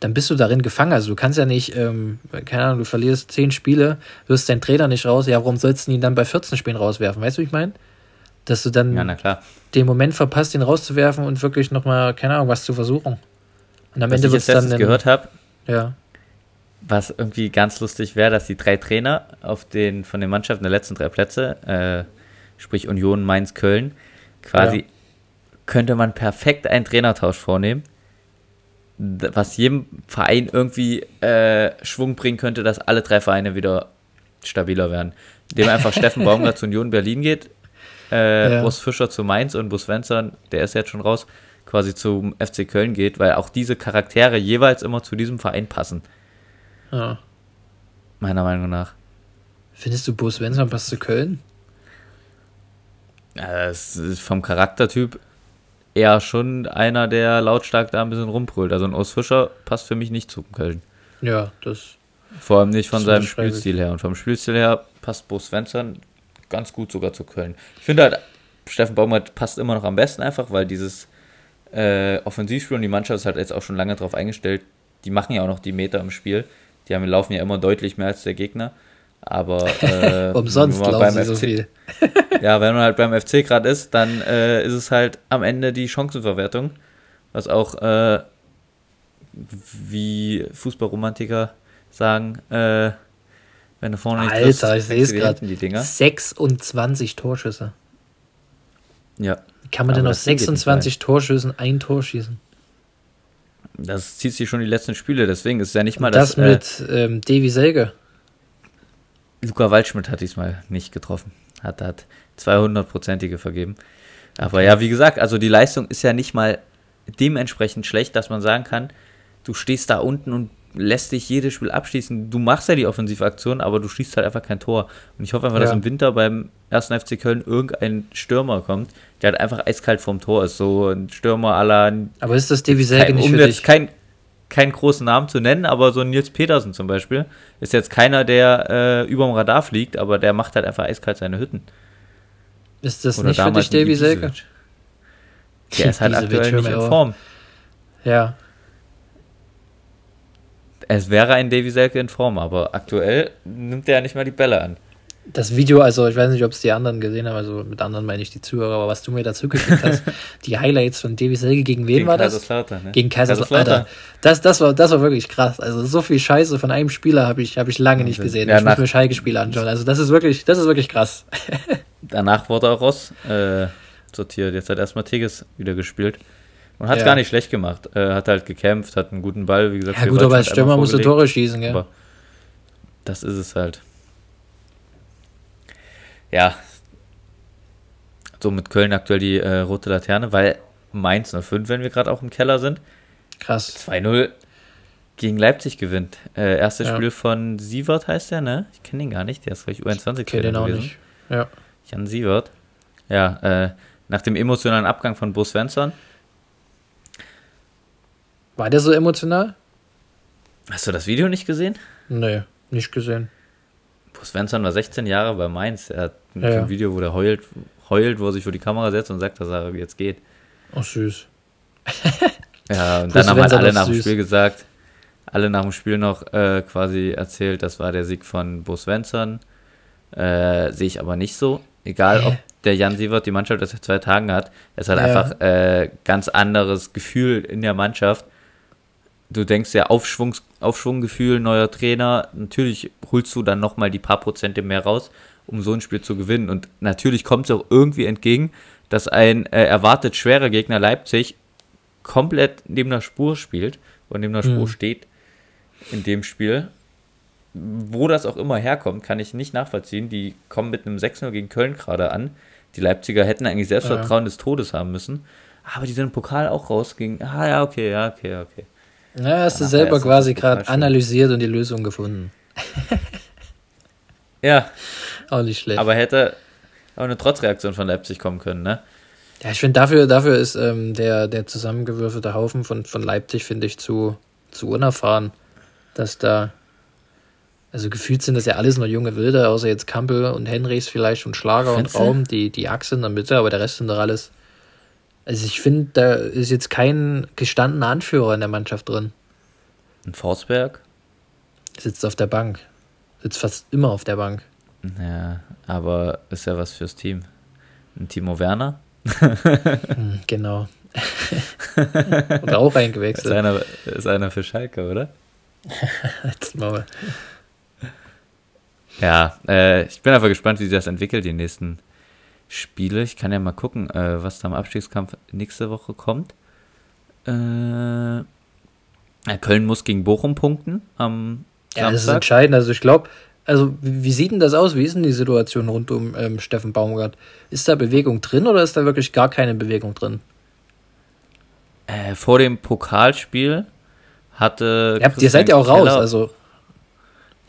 Speaker 2: dann bist du darin gefangen. Also du kannst ja nicht, ähm, keine Ahnung, du verlierst zehn Spiele, wirst deinen Trainer nicht raus, ja, warum sollst du ihn dann bei 14 Spielen rauswerfen? Weißt du, wie ich meine? Dass du dann
Speaker 1: ja,
Speaker 2: den Moment verpasst, ihn rauszuwerfen und wirklich nochmal, keine Ahnung, was zu versuchen. Und am was Ende wird es dann.
Speaker 1: Ich gehört habe,
Speaker 2: ja.
Speaker 1: was irgendwie ganz lustig wäre, dass die drei Trainer auf den, von den Mannschaften der letzten drei Plätze, äh, sprich Union, Mainz, Köln, quasi ja. könnte man perfekt einen Trainertausch vornehmen was jedem Verein irgendwie äh, Schwung bringen könnte, dass alle drei Vereine wieder stabiler werden. Indem einfach Steffen Baumgart zu Union Berlin geht, äh, ja. Urs Fischer zu Mainz und Bus Svensson, der ist jetzt schon raus, quasi zum FC Köln geht, weil auch diese Charaktere jeweils immer zu diesem Verein passen.
Speaker 2: Ja.
Speaker 1: Meiner Meinung nach.
Speaker 2: Findest du Bus Svensson passt zu Köln?
Speaker 1: Ja, das ist vom Charaktertyp eher schon einer, der lautstark da ein bisschen rumbrüllt. Also ein Urs Fischer passt für mich nicht zu Köln.
Speaker 2: Ja, das.
Speaker 1: Vor allem nicht von seinem Spielstil her. Und vom Spielstil her passt Bo Svensson ganz gut sogar zu Köln. Ich finde halt, Steffen Baumgart passt immer noch am besten einfach, weil dieses äh, Offensivspiel und die Mannschaft ist halt jetzt auch schon lange darauf eingestellt. Die machen ja auch noch die Meter im Spiel. Die haben, laufen ja immer deutlich mehr als der Gegner. Aber
Speaker 2: äh, umsonst laufen sie FC, so viel.
Speaker 1: ja, wenn man halt beim FC gerade ist, dann äh, ist es halt am Ende die Chancenverwertung, was auch äh, wie Fußballromantiker sagen, äh, wenn du vorne
Speaker 2: nicht Alter, triffst, ich sehe es gerade. 26 Torschüsse.
Speaker 1: Ja.
Speaker 2: Wie kann man denn aus 26 Torschüssen ein Tor schießen?
Speaker 1: Das zieht sich schon die letzten Spiele, deswegen ist es ja nicht mal
Speaker 2: das. Das mit äh, ähm, Davy Selge.
Speaker 1: Luca Waldschmidt hat diesmal nicht getroffen. Hat, hat 200-prozentige vergeben. Aber ja, wie gesagt, also die Leistung ist ja nicht mal dementsprechend schlecht, dass man sagen kann, du stehst da unten und lässt dich jedes Spiel abschließen. Du machst ja die Offensivaktion, aber du schießt halt einfach kein Tor. Und ich hoffe einfach, ja. dass im Winter beim ersten FC Köln irgendein Stürmer kommt, der halt einfach eiskalt vorm Tor ist. So ein Stürmer aller.
Speaker 2: Aber ist das Davy Selke nicht
Speaker 1: um für dich? Kein, keinen großen Namen zu nennen, aber so Nils Petersen zum Beispiel ist jetzt keiner, der äh, über dem Radar fliegt, aber der macht halt einfach eiskalt seine Hütten.
Speaker 2: Ist das Oder nicht für dich Davy Selke?
Speaker 1: Der ist halt aktuell nicht in Form.
Speaker 2: Ja.
Speaker 1: Es wäre ein Davy Selke in Form, aber aktuell nimmt er ja nicht mal die Bälle an
Speaker 2: das Video, also ich weiß nicht, ob es die anderen gesehen haben, also mit anderen meine ich die Zuhörer, aber was du mir dazu geschickt hast, die Highlights von Davy Selke, gegen wen gegen war das?
Speaker 1: Ne?
Speaker 2: Gegen Kaiserslautern. Das, das, war, das war wirklich krass. Also so viel Scheiße von einem Spieler habe ich, hab ich lange nicht gesehen. Ja, ich muss mir Schalke-Spiele anschauen. Also das ist wirklich, das ist wirklich krass.
Speaker 1: Danach wurde auch Ross äh, sortiert. Jetzt hat erstmal Teges wieder gespielt. Und hat ja. gar nicht schlecht gemacht. Äh, hat halt gekämpft, hat einen guten Ball, wie gesagt.
Speaker 2: Ja gut, aber als Stürmer musst du Tore schießen, gell? Aber
Speaker 1: das ist es halt. Ja, so mit Köln aktuell die äh, rote Laterne, weil Mainz 05, wenn wir gerade auch im Keller sind.
Speaker 2: Krass.
Speaker 1: 2-0. gegen Leipzig gewinnt. Äh, erstes ja. Spiel von Sievert heißt der, ne? Ich kenne ihn gar nicht, der ist vielleicht U21
Speaker 2: Trainer den auch gewesen. Nicht. Ja.
Speaker 1: Jan Sievert. Ja, äh, nach dem emotionalen Abgang von Bo Svensson.
Speaker 2: War der so emotional?
Speaker 1: Hast du das Video nicht gesehen?
Speaker 2: Nee, nicht gesehen.
Speaker 1: Svensson war 16 Jahre bei Mainz. Er hat ein ja. Video, wo der heult, heult, wo er sich vor die Kamera setzt und sagt, dass er jetzt geht.
Speaker 2: Ach, süß.
Speaker 1: ja, und dann haben halt alle nach dem Spiel gesagt, alle nach dem Spiel noch äh, quasi erzählt, das war der Sieg von Bo Svensson. Äh, Sehe ich aber nicht so. Egal, ob der Jan Sievert die Mannschaft erst seit zwei Tagen hat. Es hat ja. einfach äh, ganz anderes Gefühl in der Mannschaft. Du denkst ja, Aufschwungs Aufschwunggefühl, neuer Trainer. Natürlich holst du dann nochmal die paar Prozente mehr raus, um so ein Spiel zu gewinnen. Und natürlich kommt es auch irgendwie entgegen, dass ein äh, erwartet schwerer Gegner Leipzig komplett neben der Spur spielt und neben der Spur mhm. steht in dem Spiel. Wo das auch immer herkommt, kann ich nicht nachvollziehen. Die kommen mit einem 6-0 gegen Köln gerade an. Die Leipziger hätten eigentlich Selbstvertrauen ja. des Todes haben müssen. Aber die sind im Pokal auch rausgegangen. Ah ja, okay, ja, okay, okay.
Speaker 2: Ja, hast du selber quasi gerade analysiert und die Lösung gefunden.
Speaker 1: ja.
Speaker 2: Auch nicht schlecht.
Speaker 1: Aber hätte auch eine Trotzreaktion von Leipzig kommen können, ne?
Speaker 2: Ja, ich finde, dafür, dafür ist ähm, der, der zusammengewürfelte Haufen von, von Leipzig, finde ich, zu, zu unerfahren dass da, also gefühlt sind das ja alles nur junge Wilde, außer jetzt Kampel und Henrys vielleicht und Schlager Findest und Raum, die, die Achse in der Mitte, aber der Rest sind doch alles. Also ich finde, da ist jetzt kein gestandener Anführer in der Mannschaft drin.
Speaker 1: Ein Forsberg?
Speaker 2: Sitzt auf der Bank. Sitzt fast immer auf der Bank.
Speaker 1: Ja, aber ist ja was fürs Team. Ein Timo Werner?
Speaker 2: Hm, genau. und auch eingewechselt.
Speaker 1: Ist einer, ist einer für Schalke, oder?
Speaker 2: Jetzt Maul.
Speaker 1: Ja, äh, ich bin einfach gespannt, wie sich das entwickelt, die nächsten Spiele. Ich kann ja mal gucken, äh, was da im Abstiegskampf nächste Woche kommt. Äh, Köln muss gegen Bochum punkten am
Speaker 2: Ja, Samstag. das ist entscheidend. Also ich glaube, also wie, sieht denn das aus? Wie ist denn die Situation rund um ähm, Steffen Baumgart? Ist da Bewegung drin oder ist da wirklich gar keine Bewegung drin?
Speaker 1: Äh, vor dem Pokalspiel hatte.
Speaker 2: Ja, ihr seid ja auch Keller, raus, also.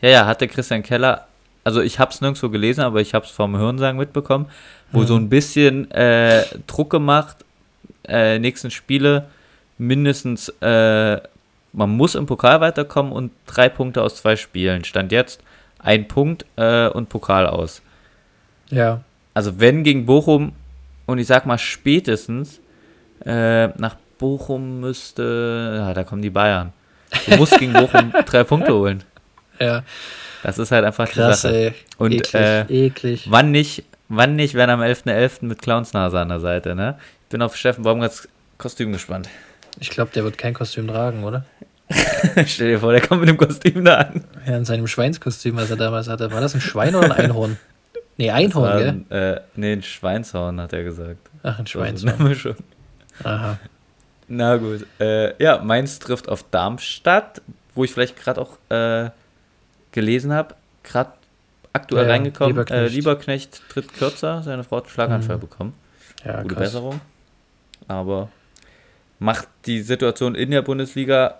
Speaker 1: Ja, ja, hatte Christian Keller, also ich habe es nirgendwo gelesen, aber ich habe es vom Hörensagen mitbekommen, wo mhm. so ein bisschen äh, Druck gemacht, äh, nächsten Spiele mindestens, äh, man muss im Pokal weiterkommen und drei Punkte aus zwei Spielen. Stand jetzt ein Punkt äh, und Pokal aus.
Speaker 2: Ja.
Speaker 1: Also wenn gegen Bochum und ich sag mal spätestens äh, nach Bochum müsste, ja, da kommen die Bayern. Du musst gegen Bochum drei Punkte holen.
Speaker 2: Ja.
Speaker 1: Das ist halt einfach
Speaker 2: Krass, die Sache. Ey.
Speaker 1: Und eklig, äh, eklig. wann nicht, wann nicht, wenn am 11.11. .11. mit Clownsnase an der Seite, ne? Ich bin auf Steffen Baumgarts Kostüm gespannt.
Speaker 2: Ich glaube, der wird kein Kostüm tragen, oder?
Speaker 1: Stell dir vor, der kommt mit dem Kostüm da an.
Speaker 2: Ja, in seinem Schweinskostüm, was er damals hatte. War das ein Schwein oder ein Einhorn? Nee, Einhorn, war, gell?
Speaker 1: Äh, nee, ein Schweinshorn, hat er gesagt.
Speaker 2: Ach, ein Schweinshorn.
Speaker 1: Aha. Na gut. Äh, ja, Mainz trifft auf Darmstadt, wo ich vielleicht gerade auch äh, gelesen habe, gerade aktuell ja, reingekommen. Lieberknecht. Äh, Lieberknecht tritt kürzer, seine Frau hat einen Schlaganfall mhm. bekommen. Ja, Gute krass. Besserung. Aber macht die Situation in der Bundesliga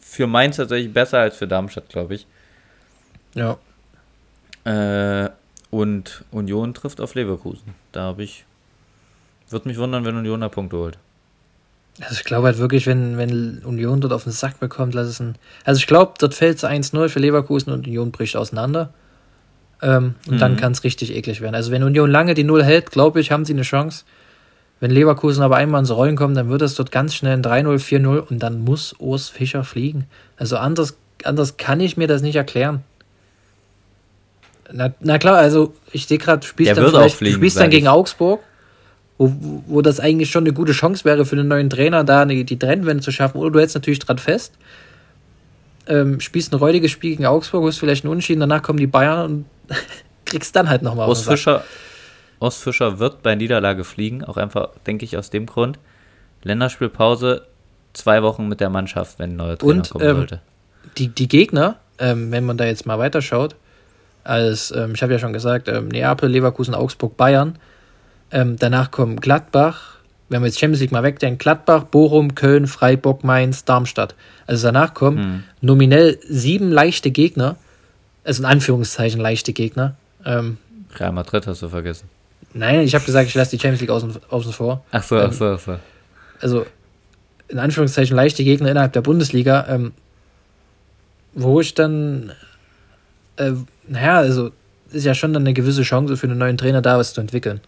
Speaker 1: für Mainz tatsächlich besser als für Darmstadt, glaube ich.
Speaker 2: Ja.
Speaker 1: Äh, und Union trifft auf Leverkusen. Da habe ich. Würde mich wundern, wenn Union da Punkte holt.
Speaker 2: Also ich glaube halt wirklich, wenn, wenn Union dort auf den Sack bekommt, lass es ein. Also ich glaube, dort fällt es 1-0 für Leverkusen und Union bricht auseinander. Ähm, und mhm. dann kann es richtig eklig werden. Also wenn Union lange die Null hält, glaube ich, haben sie eine Chance. Wenn Leverkusen aber einmal ins Rollen kommt, dann wird es dort ganz schnell ein 3-0, 4-0 und dann muss Urs Fischer fliegen. Also anders, anders kann ich mir das nicht erklären. Na, na klar, also ich sehe gerade, du spielst, dann, vielleicht, fliegen, du spielst dann gegen Augsburg wo, wo das eigentlich schon eine gute Chance wäre für den neuen Trainer, da eine, die Trennwende zu schaffen. Oder du hältst natürlich dran fest, ähm, spielst ein räudiges Spiel gegen Augsburg, hast vielleicht einen Unentschieden, danach kommen die Bayern und kriegst dann halt nochmal
Speaker 1: was. Fischer, Ost Fischer wird bei Niederlage fliegen, auch einfach, denke ich, aus dem Grund. Länderspielpause, zwei Wochen mit der Mannschaft, wenn ein neuer Trainer und, kommen ähm, sollte.
Speaker 2: Die, die Gegner, ähm, wenn man da jetzt mal weiterschaut, als, ähm, ich habe ja schon gesagt, ähm, Neapel, Leverkusen, Augsburg, Bayern, ähm, danach kommen Gladbach, wenn wir jetzt Champions League mal wegdenken, Gladbach, Bochum, Köln, Freiburg, Mainz, Darmstadt. Also danach kommen hm. nominell sieben leichte Gegner, also in Anführungszeichen leichte Gegner. Ähm,
Speaker 1: Real Madrid hast du vergessen.
Speaker 2: Nein, ich habe gesagt, ich lasse die Champions League außen, außen vor.
Speaker 1: Ach so, ähm, ach so, ach so.
Speaker 2: Also in Anführungszeichen leichte Gegner innerhalb der Bundesliga, ähm, wo ich dann, äh, naja, also ist ja schon dann eine gewisse Chance für einen neuen Trainer da, was zu entwickeln.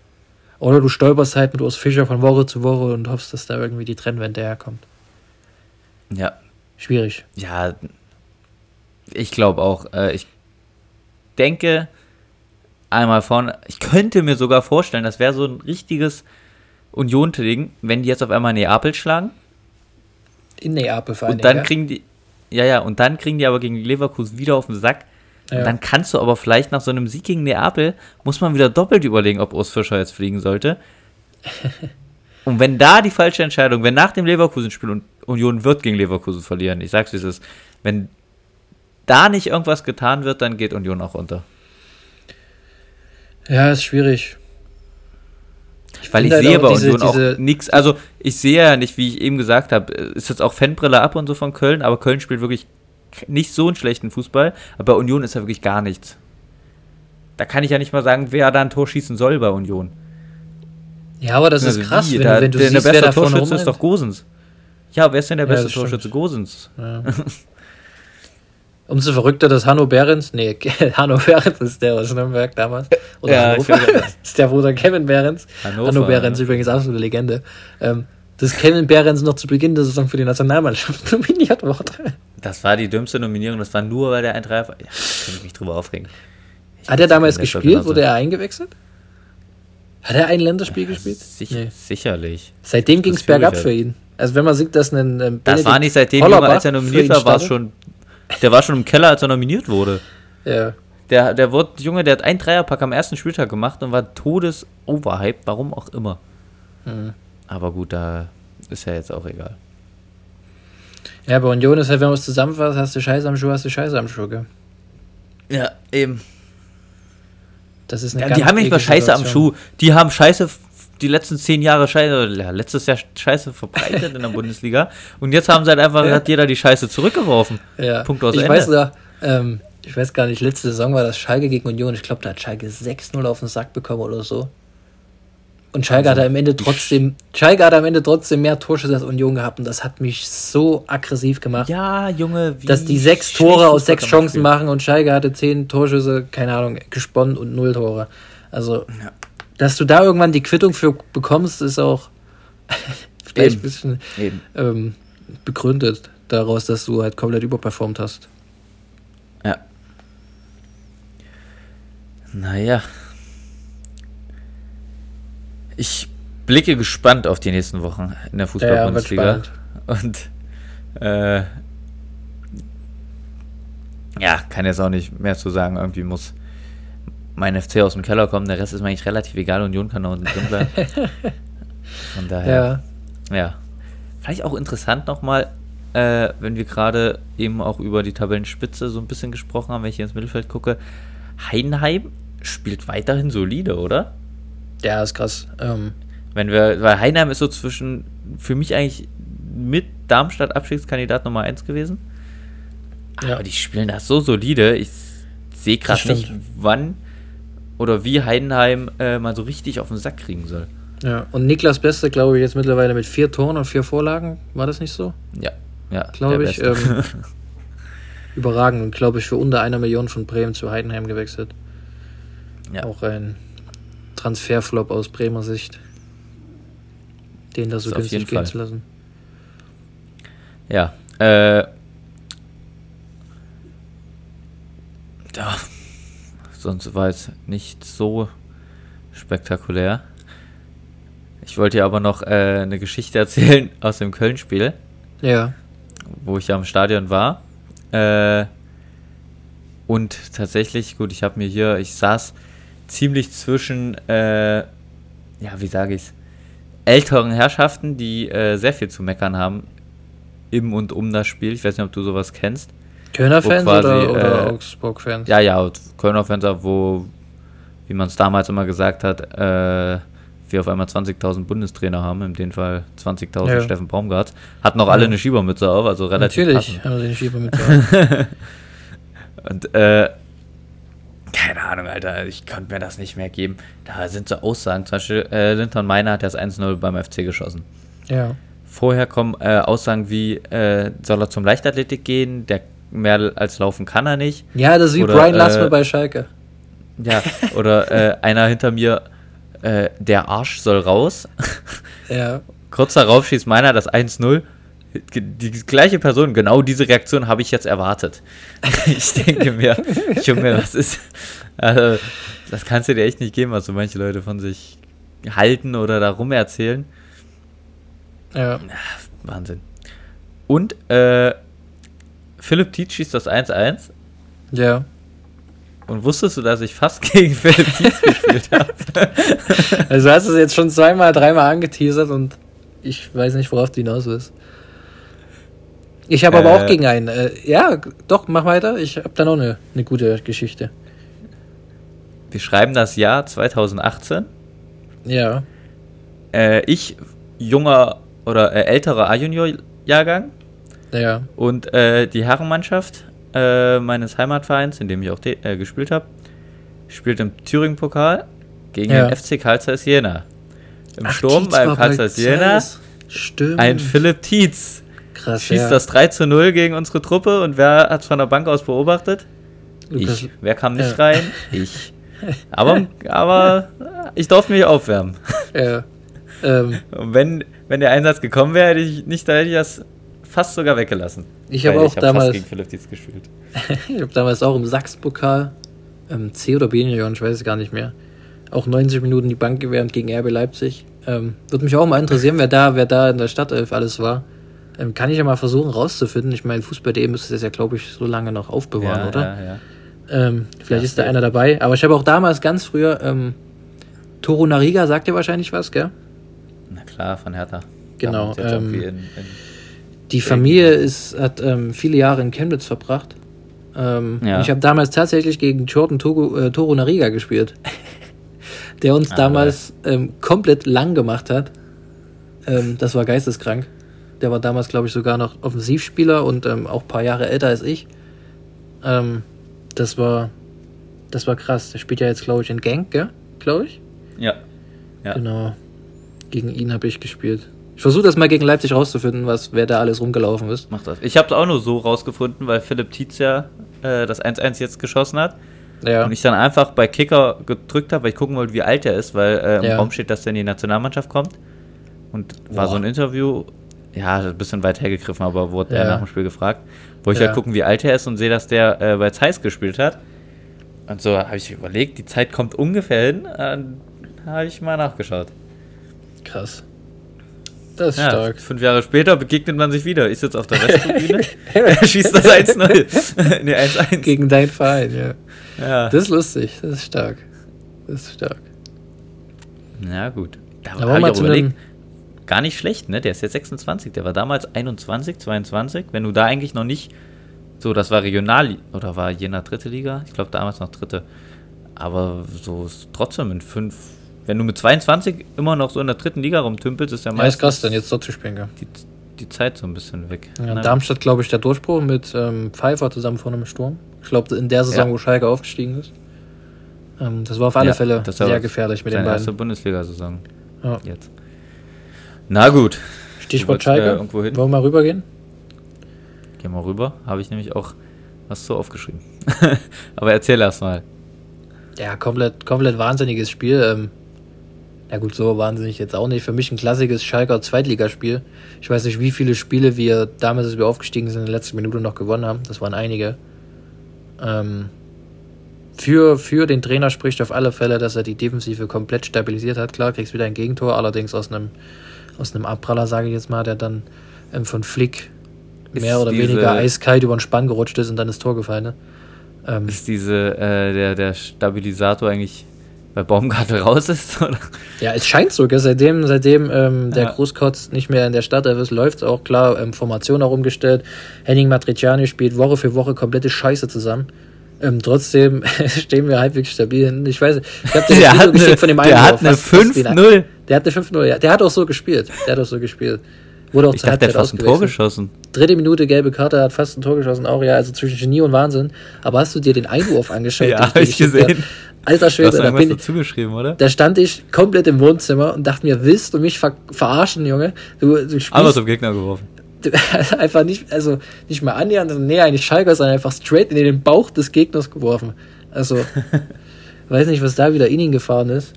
Speaker 2: Oder du stolperst halt mit Urs Fischer von Woche zu Woche und hoffst, dass da irgendwie die Trennwende herkommt.
Speaker 1: Ja.
Speaker 2: Schwierig.
Speaker 1: Ja, ich glaube auch. Äh, ich denke einmal vorne, ich könnte mir sogar vorstellen, das wäre so ein richtiges Union-Ding, wenn die jetzt auf einmal Neapel schlagen.
Speaker 2: In Neapel
Speaker 1: vor allem. Und dann kriegen die, ja, ja, und dann kriegen die aber gegen Leverkusen wieder auf den Sack ja. Dann kannst du aber vielleicht nach so einem Sieg gegen Neapel, muss man wieder doppelt überlegen, ob Urs Fischer jetzt fliegen sollte. und wenn da die falsche Entscheidung, wenn nach dem Leverkusen-Spiel und Union wird gegen Leverkusen verlieren, ich sag's wie es ist, wenn da nicht irgendwas getan wird, dann geht Union auch unter.
Speaker 2: Ja, ist schwierig.
Speaker 1: Ich Weil ich sehe halt bei diese, Union auch nichts. Also, ich sehe ja nicht, wie ich eben gesagt habe, ist jetzt auch Fanbrille ab und so von Köln, aber Köln spielt wirklich nicht so einen schlechten Fußball, aber bei Union ist ja wirklich gar nichts. Da kann ich ja nicht mal sagen, wer da ein Tor schießen soll bei Union.
Speaker 2: Ja, aber das also ist krass,
Speaker 1: wie, wenn, da, wenn du der, siehst, der beste Torschütze ist doch Gosens. Ja, wer ist denn der beste ja, Torschütze? Gosens. Ja.
Speaker 2: Umso verrückter, dass Hanno Behrens, nee, Hanno Behrens ist der aus Nürnberg damals. Oder ja, Hannover, ist der Bruder Kevin Behrens. Hannover, Hanno Behrens, ja. übrigens absolute Legende. Ähm, dass Kevin Behrens noch zu Beginn der Saison für die Nationalmannschaft nominiert wurde.
Speaker 1: Das war die dümmste Nominierung, das war nur, weil der ein Dreier. Ja, kann ich mich drüber aufregen.
Speaker 2: Ich Hat er damals gespielt? Wurde er eingewechselt? Hat er ein Länderspiel ja, gespielt?
Speaker 1: Sicher, nee. Sicherlich.
Speaker 2: Seitdem ging es bergab für ihn. Also wenn man sieht, dass ein
Speaker 1: ähm, Das war nicht seitdem, Junge, als er nominiert war, war es schon. Der war schon im Keller, als er nominiert wurde.
Speaker 2: Ja.
Speaker 1: Der, der wurde, Junge, der hat einen Dreierpack am ersten Spieltag gemacht und war todes-overhyped, warum auch immer. Mhm. Aber gut, da ist ja jetzt auch egal.
Speaker 2: Ja, bei Union ist halt, wenn man es zusammenfasst, hast du Scheiße am Schuh, hast du Scheiße am Schuh, gell?
Speaker 1: Ja, eben.
Speaker 2: Das ist eine
Speaker 1: ja, die haben nicht mal Scheiße am Schuh. Die haben Scheiße die letzten zehn Jahre Scheiße, ja, letztes Jahr Scheiße verbreitet in der Bundesliga. Und jetzt haben sie halt einfach, ja. hat jeder die Scheiße zurückgeworfen.
Speaker 2: Ja. Punkt aus ich Ende. Weiß da, ähm, ich weiß gar nicht, letzte Saison war das Schalke gegen Union. Ich glaube, da hat Schalke 6-0 auf den Sack bekommen oder so. Und Schalke also, hat am Ende trotzdem, Schalke hat am Ende trotzdem mehr Torschüsse als Union gehabt und das hat mich so aggressiv gemacht.
Speaker 1: Ja, Junge,
Speaker 2: wie dass die sechs Tore aus sechs Chancen machen und Schalke hatte zehn Torschüsse, keine Ahnung, gesponnen und null Tore. Also, ja. Dass du da irgendwann die Quittung für bekommst, ist auch vielleicht ein bisschen ähm, begründet daraus, dass du halt komplett überperformt hast.
Speaker 1: Ja. Naja, ich blicke gespannt auf die nächsten Wochen in der Fußball-Bundesliga. Ja, und äh, ja, kann jetzt auch nicht mehr zu sagen. Irgendwie muss mein FC aus dem Keller kommen. Der Rest ist mir eigentlich relativ egal. Union kann da unten drin bleiben. Von daher, ja. ja. Vielleicht auch interessant nochmal, äh, wenn wir gerade eben auch über die Tabellenspitze so ein bisschen gesprochen haben, wenn ich hier ins Mittelfeld gucke. Heidenheim spielt weiterhin solide, oder?
Speaker 2: Ja, ist krass. Ähm,
Speaker 1: Wenn wir, weil Heinheim ist so zwischen, für mich eigentlich mit Darmstadt Abstiegskandidat Nummer 1 gewesen. Ja. Aber die spielen das so solide. Ich sehe gerade nicht, wann oder wie Heidenheim äh, mal so richtig auf den Sack kriegen soll.
Speaker 2: Ja, und Niklas Beste, glaube ich, jetzt mittlerweile mit vier Toren und vier Vorlagen. War das nicht so?
Speaker 1: Ja, ja.
Speaker 2: Glaube ich. Ähm, überragend und glaube ich für unter einer Million von Bremen zu Heidenheim gewechselt. Ja. Auch ein Transferflop aus Bremer Sicht, den da so günstig gehen Fall. zu lassen.
Speaker 1: Ja, äh, ja, sonst war es nicht so spektakulär. Ich wollte dir aber noch äh, eine Geschichte erzählen aus dem Köln-Spiel.
Speaker 2: Ja.
Speaker 1: Wo ich ja im Stadion war. Äh, und tatsächlich, gut, ich habe mir hier, ich saß ziemlich zwischen, äh, ja, wie sage ich es, älteren Herrschaften, die äh, sehr viel zu meckern haben im und um das Spiel. Ich weiß nicht, ob du sowas kennst.
Speaker 2: Kölner Fans quasi, oder, oder äh, Augsburg Fans?
Speaker 1: Ja, ja, Kölner Fans, wo, wie man es damals immer gesagt hat, äh, wir auf einmal 20.000 Bundestrainer haben, in dem Fall 20.000 ja. Steffen Baumgart, hatten auch alle eine Schiebermütze auf, also relativ Natürlich passend. haben sie eine Schiebermütze auf. Und, äh, keine Ahnung, Alter, ich konnte mir das nicht mehr geben. Da sind so Aussagen, zum Beispiel äh, Linton Meiner hat das 1-0 beim FC geschossen. Ja. Vorher kommen äh, Aussagen wie, äh, soll er zum Leichtathletik gehen, der mehr als laufen kann er nicht.
Speaker 2: Ja, das ist wie oder, Brian Lassmer äh, bei Schalke.
Speaker 1: Ja, oder äh, einer hinter mir, äh, der Arsch soll raus. Ja. Kurz darauf schießt meiner das 1-0. Die gleiche Person, genau diese Reaktion habe ich jetzt erwartet. ich denke mir, Junge, was ist. Also, das kannst du dir echt nicht geben, was so manche Leute von sich halten oder darum erzählen. Ja. Wahnsinn. Und äh, Philipp Tietz schießt das 1-1. Ja. Und wusstest du, dass ich fast gegen Philipp Tietz gespielt habe?
Speaker 2: Also hast du es jetzt schon zweimal, dreimal angeteasert und ich weiß nicht, worauf du hinaus willst. Ich habe äh, aber auch gegen einen. Äh, ja, doch, mach weiter. Ich habe da noch eine, eine gute Geschichte.
Speaker 1: Wir schreiben das Jahr 2018.
Speaker 2: Ja.
Speaker 1: Äh, ich, junger oder äh, älterer A-Junior-Jahrgang. Ja. Und äh, die Herrenmannschaft äh, meines Heimatvereins, in dem ich auch äh, gespielt habe, spielt im Thüringen-Pokal gegen ja. den FC Karl Zeiss Jena. Im Ach, Sturm Tietz beim Karl Zeiss Jena ein Philipp Tietz. Krass, schießt ja. das 3 zu 0 gegen unsere Truppe und wer hat es von der Bank aus beobachtet? Lukas. Ich. Wer kam nicht ja. rein? Ich. Aber, aber ich darf mich aufwärmen. Ja. Ähm. Und wenn, wenn der Einsatz gekommen wäre, hätte ich nicht, da hätte ich das fast sogar weggelassen.
Speaker 2: Ich habe auch ich hab damals gegen Philipp Dietz gespielt. ich habe damals auch im Sachsenpokal ähm, C oder B Union, ich weiß es gar nicht mehr. Auch 90 Minuten die Bank gewärmt gegen RB Leipzig. Ähm, Würde mich auch mal interessieren, wer da, wer da in der Stadtelf alles war. Ähm, kann ich ja mal versuchen rauszufinden. Ich meine, Fußball.de müsste das ja, glaube ich, so lange noch aufbewahren, ja, oder? Ja, ja. Ähm, vielleicht ja, ist da einer dabei. Aber ich habe auch damals ganz früher ähm, Toro Nariga, sagt ihr wahrscheinlich was, gell?
Speaker 1: Na klar, von Hertha.
Speaker 2: Genau. Ähm, in, in die Familie ist, hat ähm, viele Jahre in Chemnitz verbracht. Ähm, ja. Ich habe damals tatsächlich gegen Jordan Togo, äh, Toro Nariga gespielt, der uns ah, damals ähm, komplett lang gemacht hat. Ähm, das war geisteskrank. Der war damals, glaube ich, sogar noch Offensivspieler und ähm, auch ein paar Jahre älter als ich. Ähm, das war, das war krass. Der spielt ja jetzt, glaube ich, in Genk, gell? Glaube ich.
Speaker 1: Ja. ja.
Speaker 2: Genau. Gegen ihn habe ich gespielt. Ich versuche das mal gegen Leipzig rauszufinden, was, wer da alles rumgelaufen ist.
Speaker 1: Mach das. Ich habe es auch nur so rausgefunden, weil Philipp Tietz ja äh, das 1-1 jetzt geschossen hat. Ja. Und ich dann einfach bei Kicker gedrückt habe, weil ich gucken wollte, wie alt er ist, weil äh, im ja. Raum steht, dass er in die Nationalmannschaft kommt. Und war Boah. so ein Interview, ja, ein bisschen weit hergegriffen, aber wurde ja. er nach dem Spiel gefragt. Wo ich ja. halt gucken, wie alt er ist und sehe, dass der äh, bei Zeiss gespielt hat. Und so habe ich überlegt, die Zeit kommt ungefähr hin. Äh, habe ich mal nachgeschaut.
Speaker 2: Krass. Das ist
Speaker 1: ja,
Speaker 2: stark.
Speaker 1: Fünf Jahre später begegnet man sich wieder. Ich sitze auf der Westtribüne, er schießt das 1-0.
Speaker 2: ne, 1-1. Gegen deinen Verein, ja. ja. Das ist lustig, das ist stark. Das ist stark.
Speaker 1: Na gut. Da habe ich auch überlegt, gar nicht schlecht, ne? Der ist jetzt 26, der war damals 21, 22. Wenn du da eigentlich noch nicht, so, das war regional, oder war Jena dritte Liga? Ich glaube damals noch dritte. Aber so trotzdem in fünf, wenn du mit 22 immer noch so in der dritten Liga rumtümpelst, ist ja
Speaker 2: meistens. Ja, ist krass, dann jetzt dort zu spielen,
Speaker 1: die, die Zeit so ein bisschen weg.
Speaker 2: Ja, in Darmstadt, glaube ich, der Durchbruch mit ähm, Pfeiffer zusammen vor einem Sturm. Ich glaube, in der Saison, ja. wo Schalke aufgestiegen ist. Ähm, das war auf alle ja, Fälle sehr gefährlich mit den beiden. erste
Speaker 1: Bundesliga-Saison. Ja. Jetzt. Na gut.
Speaker 2: Stichwort Schalke. Äh. Wollen wir mal rübergehen?
Speaker 1: Gehen wir rüber. Habe ich nämlich auch was so aufgeschrieben. Aber erzähl erst mal.
Speaker 2: Ja, komplett, komplett wahnsinniges Spiel. Ähm, ja gut, so wahnsinnig jetzt auch nicht. Für mich ein klassisches Schalker Zweitligaspiel. Ich weiß nicht, wie viele Spiele wir damals, als wir aufgestiegen sind, in der letzten Minute noch gewonnen haben. Das waren einige. Ähm, für, für den Trainer spricht auf alle Fälle, dass er die Defensive komplett stabilisiert hat. Klar, kriegst wieder ein Gegentor, allerdings aus einem, aus einem Abpraller, sage ich jetzt mal, der dann ähm, von Flick mehr oder weniger eiskalt über den Spann gerutscht ist und dann das Tor gefallen. Ne?
Speaker 1: Ähm, ist diese, äh, der, der Stabilisator eigentlich weil Baumgartel raus ist? Oder?
Speaker 2: Ja, es scheint so, gell? seitdem, seitdem ähm, der ja. Großkotz nicht mehr in der Stadt ist, läuft es auch klar, ähm, Formation herumgestellt. Henning Matriciani spielt Woche für Woche komplette Scheiße zusammen. Ähm, trotzdem stehen wir halbwegs stabil hin. Ich weiß, ich habe dir
Speaker 1: ein Video geschickt von dem einen. Der hat eine 5-0.
Speaker 2: Der hatte 5-0, ja. Der hat auch so gespielt. Der hat auch so gespielt. Wurde auch
Speaker 1: ich dachte, der hat fast ein Tor geschossen.
Speaker 2: Dritte Minute, gelbe Karte, hat fast ein Tor geschossen, auch ja, also zwischen Genie und Wahnsinn. Aber hast du dir den Einwurf angeschaut?
Speaker 1: ja, hab ich gesehen.
Speaker 2: Alter Schwede,
Speaker 1: da bin ich, zugeschrieben, oder?
Speaker 2: Da stand ich komplett im Wohnzimmer und dachte mir, willst du mich ver verarschen, Junge? Du, du
Speaker 1: spielst, Aber zum Gegner geworfen.
Speaker 2: Du, einfach nicht, also nicht mal annähernd, also näher eigentlich Schalker, sondern einfach straight in den Bauch des Gegners geworfen. Also, weiß nicht, was da wieder in ihn gefahren ist.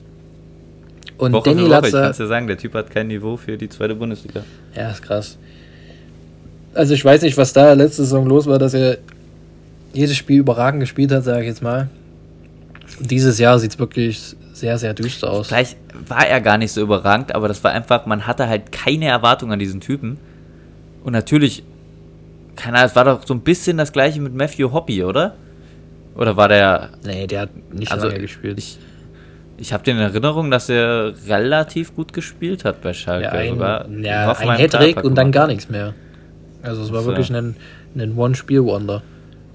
Speaker 1: Und Woche Danny Latzer. Ich kann es ja sagen, der Typ hat kein Niveau für die zweite Bundesliga.
Speaker 2: Ja, ist krass. Also ich weiß nicht, was da letzte Saison los war, dass er jedes Spiel überragend gespielt hat, sage ich jetzt mal. Dieses Jahr sieht es wirklich sehr, sehr düster aus.
Speaker 1: Vielleicht war er gar nicht so überragend, aber das war einfach, man hatte halt keine Erwartung an diesen Typen. Und natürlich, keine Ahnung, es war doch so ein bisschen das gleiche mit Matthew Hoppy, oder? Oder war der.
Speaker 2: Nee, der hat nicht also, lange gespielt.
Speaker 1: Ich, ich habe den in Erinnerung, dass er relativ gut gespielt hat bei Schalke. Ja,
Speaker 2: ein,
Speaker 1: sogar
Speaker 2: ja, ein Hattrick und dann gar nichts mehr. Also es war so. wirklich ein, ein One-Spiel-Wonder.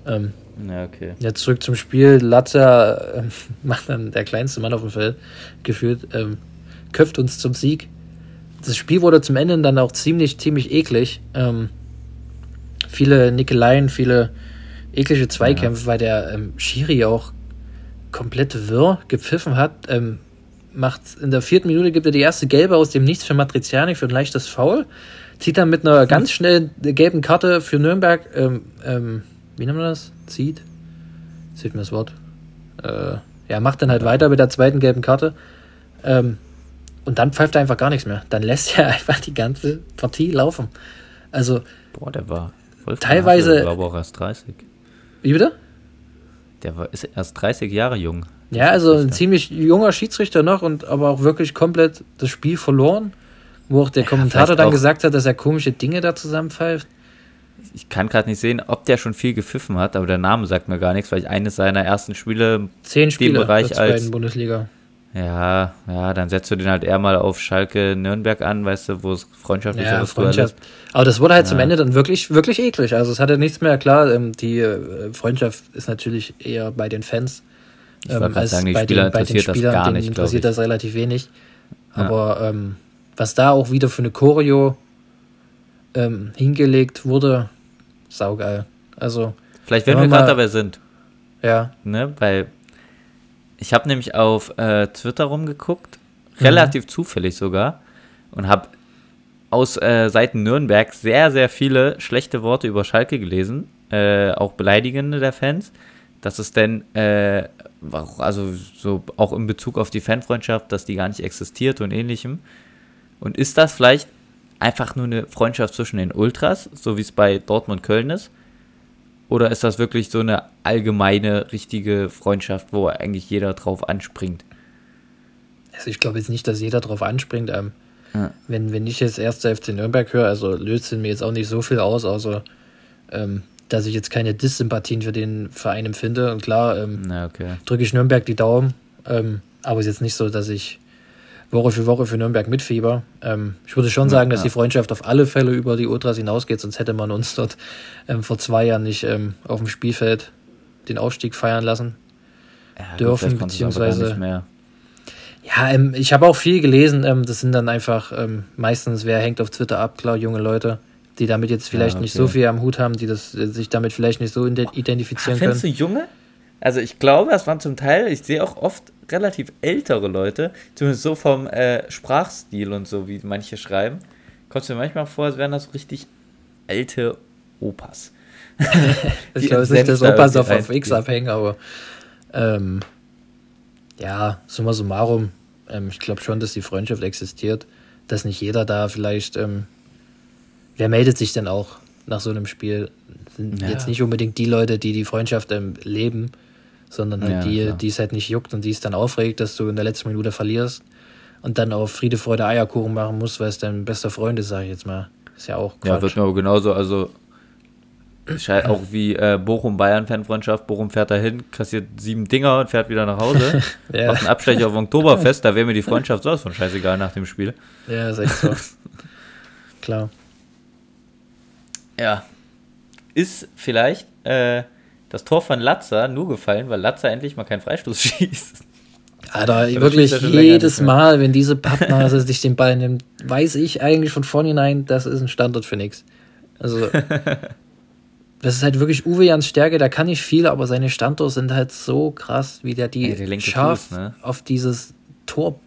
Speaker 2: Ähm,
Speaker 1: ja, okay.
Speaker 2: Jetzt zurück zum Spiel. Latzer äh, macht dann der kleinste Mann auf dem Feld gefühlt, ähm, köpft uns zum Sieg. Das Spiel wurde zum Ende dann auch ziemlich, ziemlich eklig. Ähm, viele Nickeleien, viele eklige Zweikämpfe, ja. weil der ähm, Schiri auch komplett wirr gepfiffen hat. Ähm, macht in der vierten Minute gibt er die erste Gelbe aus dem Nichts für Matriziani für ein leichtes Foul. Zieht dann mit einer hm. ganz schnellen gelben Karte für Nürnberg, ähm, ähm, wie nennt man das? Zieht? Zieht mir das Wort. Äh, ja, macht dann halt weiter mit der zweiten gelben Karte. Ähm, und dann pfeift er einfach gar nichts mehr. Dann lässt er einfach die ganze Partie laufen. Also.
Speaker 1: Boah, der war
Speaker 2: voll teilweise.
Speaker 1: Ich glaube auch erst 30.
Speaker 2: Wie bitte?
Speaker 1: Der war, ist erst 30 Jahre jung.
Speaker 2: Ja, also ein ziemlich junger Schiedsrichter noch und aber auch wirklich komplett das Spiel verloren. Wo auch der ja, Kommentator dann gesagt hat, dass er komische Dinge da zusammenpfeift.
Speaker 1: Ich kann gerade nicht sehen, ob der schon viel gepfiffen hat, aber der Name sagt mir gar nichts, weil ich eines seiner ersten Spiele
Speaker 2: Zehn Spiele
Speaker 1: Bereich der als
Speaker 2: Bundesliga.
Speaker 1: Ja, ja, dann setzt du den halt eher mal auf Schalke Nürnberg an, weißt du, wo es freundschaftlich
Speaker 2: ja, Freundschaft. Aber das wurde halt ja. zum Ende dann wirklich, wirklich eklig. Also es hatte nichts mehr, klar, ähm, die äh, Freundschaft ist natürlich eher bei den Fans.
Speaker 1: Ich ähm, als sagen, die bei, Spieler den, bei den Spielern, das gar nicht,
Speaker 2: interessiert das relativ wenig. Aber ja. ähm, was da auch wieder für eine Choreo ähm, hingelegt wurde, saugeil. Also.
Speaker 1: Vielleicht, wenn wir gerade dabei sind.
Speaker 2: Ja.
Speaker 1: Ne, weil ich habe nämlich auf äh, Twitter rumgeguckt, relativ mhm. zufällig sogar, und habe aus äh, Seiten Nürnberg sehr, sehr viele schlechte Worte über Schalke gelesen, äh, auch beleidigende der Fans. Dass es denn, äh, also so auch in Bezug auf die Fanfreundschaft, dass die gar nicht existiert und ähnlichem. Und ist das vielleicht einfach nur eine Freundschaft zwischen den Ultras, so wie es bei Dortmund Köln ist? Oder ist das wirklich so eine allgemeine, richtige Freundschaft, wo eigentlich jeder drauf anspringt?
Speaker 2: Also ich glaube jetzt nicht, dass jeder drauf anspringt. Ähm, ja. wenn, wenn ich jetzt erst FC Nürnberg höre, also löst es mir jetzt auch nicht so viel aus, außer ähm, dass ich jetzt keine Dissympathien für den Verein empfinde. Und klar, ähm,
Speaker 1: okay.
Speaker 2: drücke ich Nürnberg die Daumen. Ähm, aber es ist jetzt nicht so, dass ich Woche für Woche für Nürnberg mitfieber. Ähm, ich würde schon sagen, dass die Freundschaft auf alle Fälle über die Ultras hinausgeht, sonst hätte man uns dort ähm, vor zwei Jahren nicht ähm, auf dem Spielfeld den Aufstieg feiern lassen
Speaker 1: ja,
Speaker 2: dürfen, gut, beziehungsweise. Ja, ähm, ich habe auch viel gelesen. Ähm, das sind dann einfach ähm, meistens, wer hängt auf Twitter ab, klar, junge Leute, die damit jetzt vielleicht ja, okay. nicht so viel am Hut haben, die das, äh, sich damit vielleicht nicht so identifizieren Ach, können.
Speaker 1: Findest du junge? Also ich glaube, das waren zum Teil, ich sehe auch oft relativ ältere Leute, zumindest so vom äh, Sprachstil und so, wie manche schreiben, kommt es mir manchmal vor, als wären das so richtig alte Opas.
Speaker 2: ich glaube, es ist nicht, dass Opas auf, auf X abhängen, aber ähm, ja, summa summarum, ähm, ich glaube schon, dass die Freundschaft existiert, dass nicht jeder da vielleicht, ähm, wer meldet sich denn auch nach so einem Spiel? Sind ja. jetzt nicht unbedingt die Leute, die die Freundschaft ähm, leben, sondern halt ja, die, die es halt nicht juckt und die es dann aufregt, dass du in der letzten Minute verlierst und dann auf Friede, Freude, Eierkuchen machen musst, weil es dein bester Freund ist, sag ich jetzt mal. Ist ja auch
Speaker 1: Quatsch. Ja, wird mir genauso, also auch wie äh, Bochum-Bayern-Fanfreundschaft. Bochum fährt dahin, kassiert sieben Dinger und fährt wieder nach Hause. ja. Macht einen Abstecher auf Oktoberfest, da wäre mir die Freundschaft sowas von scheißegal nach dem Spiel.
Speaker 2: Ja, ist echt so. Klar.
Speaker 1: Ja. Ist vielleicht äh, das Tor von Latza nur gefallen, weil Latza endlich mal keinen Freistoß schießt.
Speaker 2: Alter, wirklich jedes Mal, wenn diese Pappnase sich den Ball nimmt, weiß ich eigentlich von vornherein, das ist ein Standort für nichts. Also, das ist halt wirklich Uwe Jans Stärke, der kann nicht viel, aber seine Standorte sind halt so krass, wie der die ja, scharf Fuß, ne? auf dieses Tor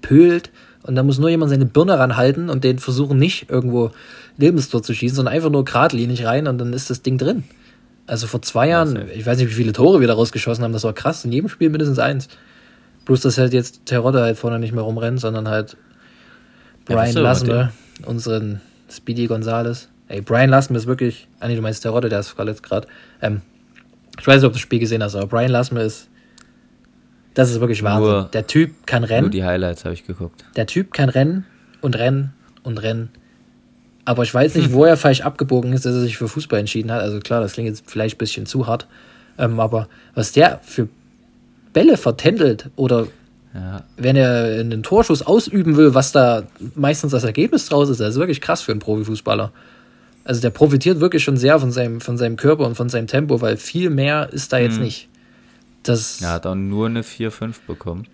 Speaker 2: pölt und da muss nur jemand seine Birne ranhalten und den versuchen nicht irgendwo Lebenstor zu schießen, sondern einfach nur geradlinig rein und dann ist das Ding drin. Also vor zwei Jahren, ich weiß nicht, wie viele Tore wir da rausgeschossen haben, das war krass. In jedem Spiel mindestens eins. Bloß, dass halt jetzt Terodde halt vorne nicht mehr rumrennt, sondern halt Brian ja, Lassme, unseren Speedy Gonzales. Ey, Brian Lassme ist wirklich. Ah, nee, du meinst Terodde, der ist verletzt gerade. Ähm, ich weiß nicht, ob du das Spiel gesehen hast, aber Brian Lassme ist. Das ist wirklich Wahnsinn. Nur, der Typ kann rennen. Nur
Speaker 1: die Highlights habe ich geguckt.
Speaker 2: Der Typ kann rennen und rennen und rennen. Aber ich weiß nicht, wo er falsch abgebogen ist, dass er sich für Fußball entschieden hat. Also klar, das klingt jetzt vielleicht ein bisschen zu hart. Ähm, aber was der für Bälle vertändelt oder ja. wenn er einen Torschuss ausüben will, was da meistens das Ergebnis draus ist, das ist wirklich krass für einen Profifußballer. Also der profitiert wirklich schon sehr von seinem, von seinem Körper und von seinem Tempo, weil viel mehr ist da jetzt mhm. nicht.
Speaker 1: Das, er hat auch nur eine 4-5 bekommen.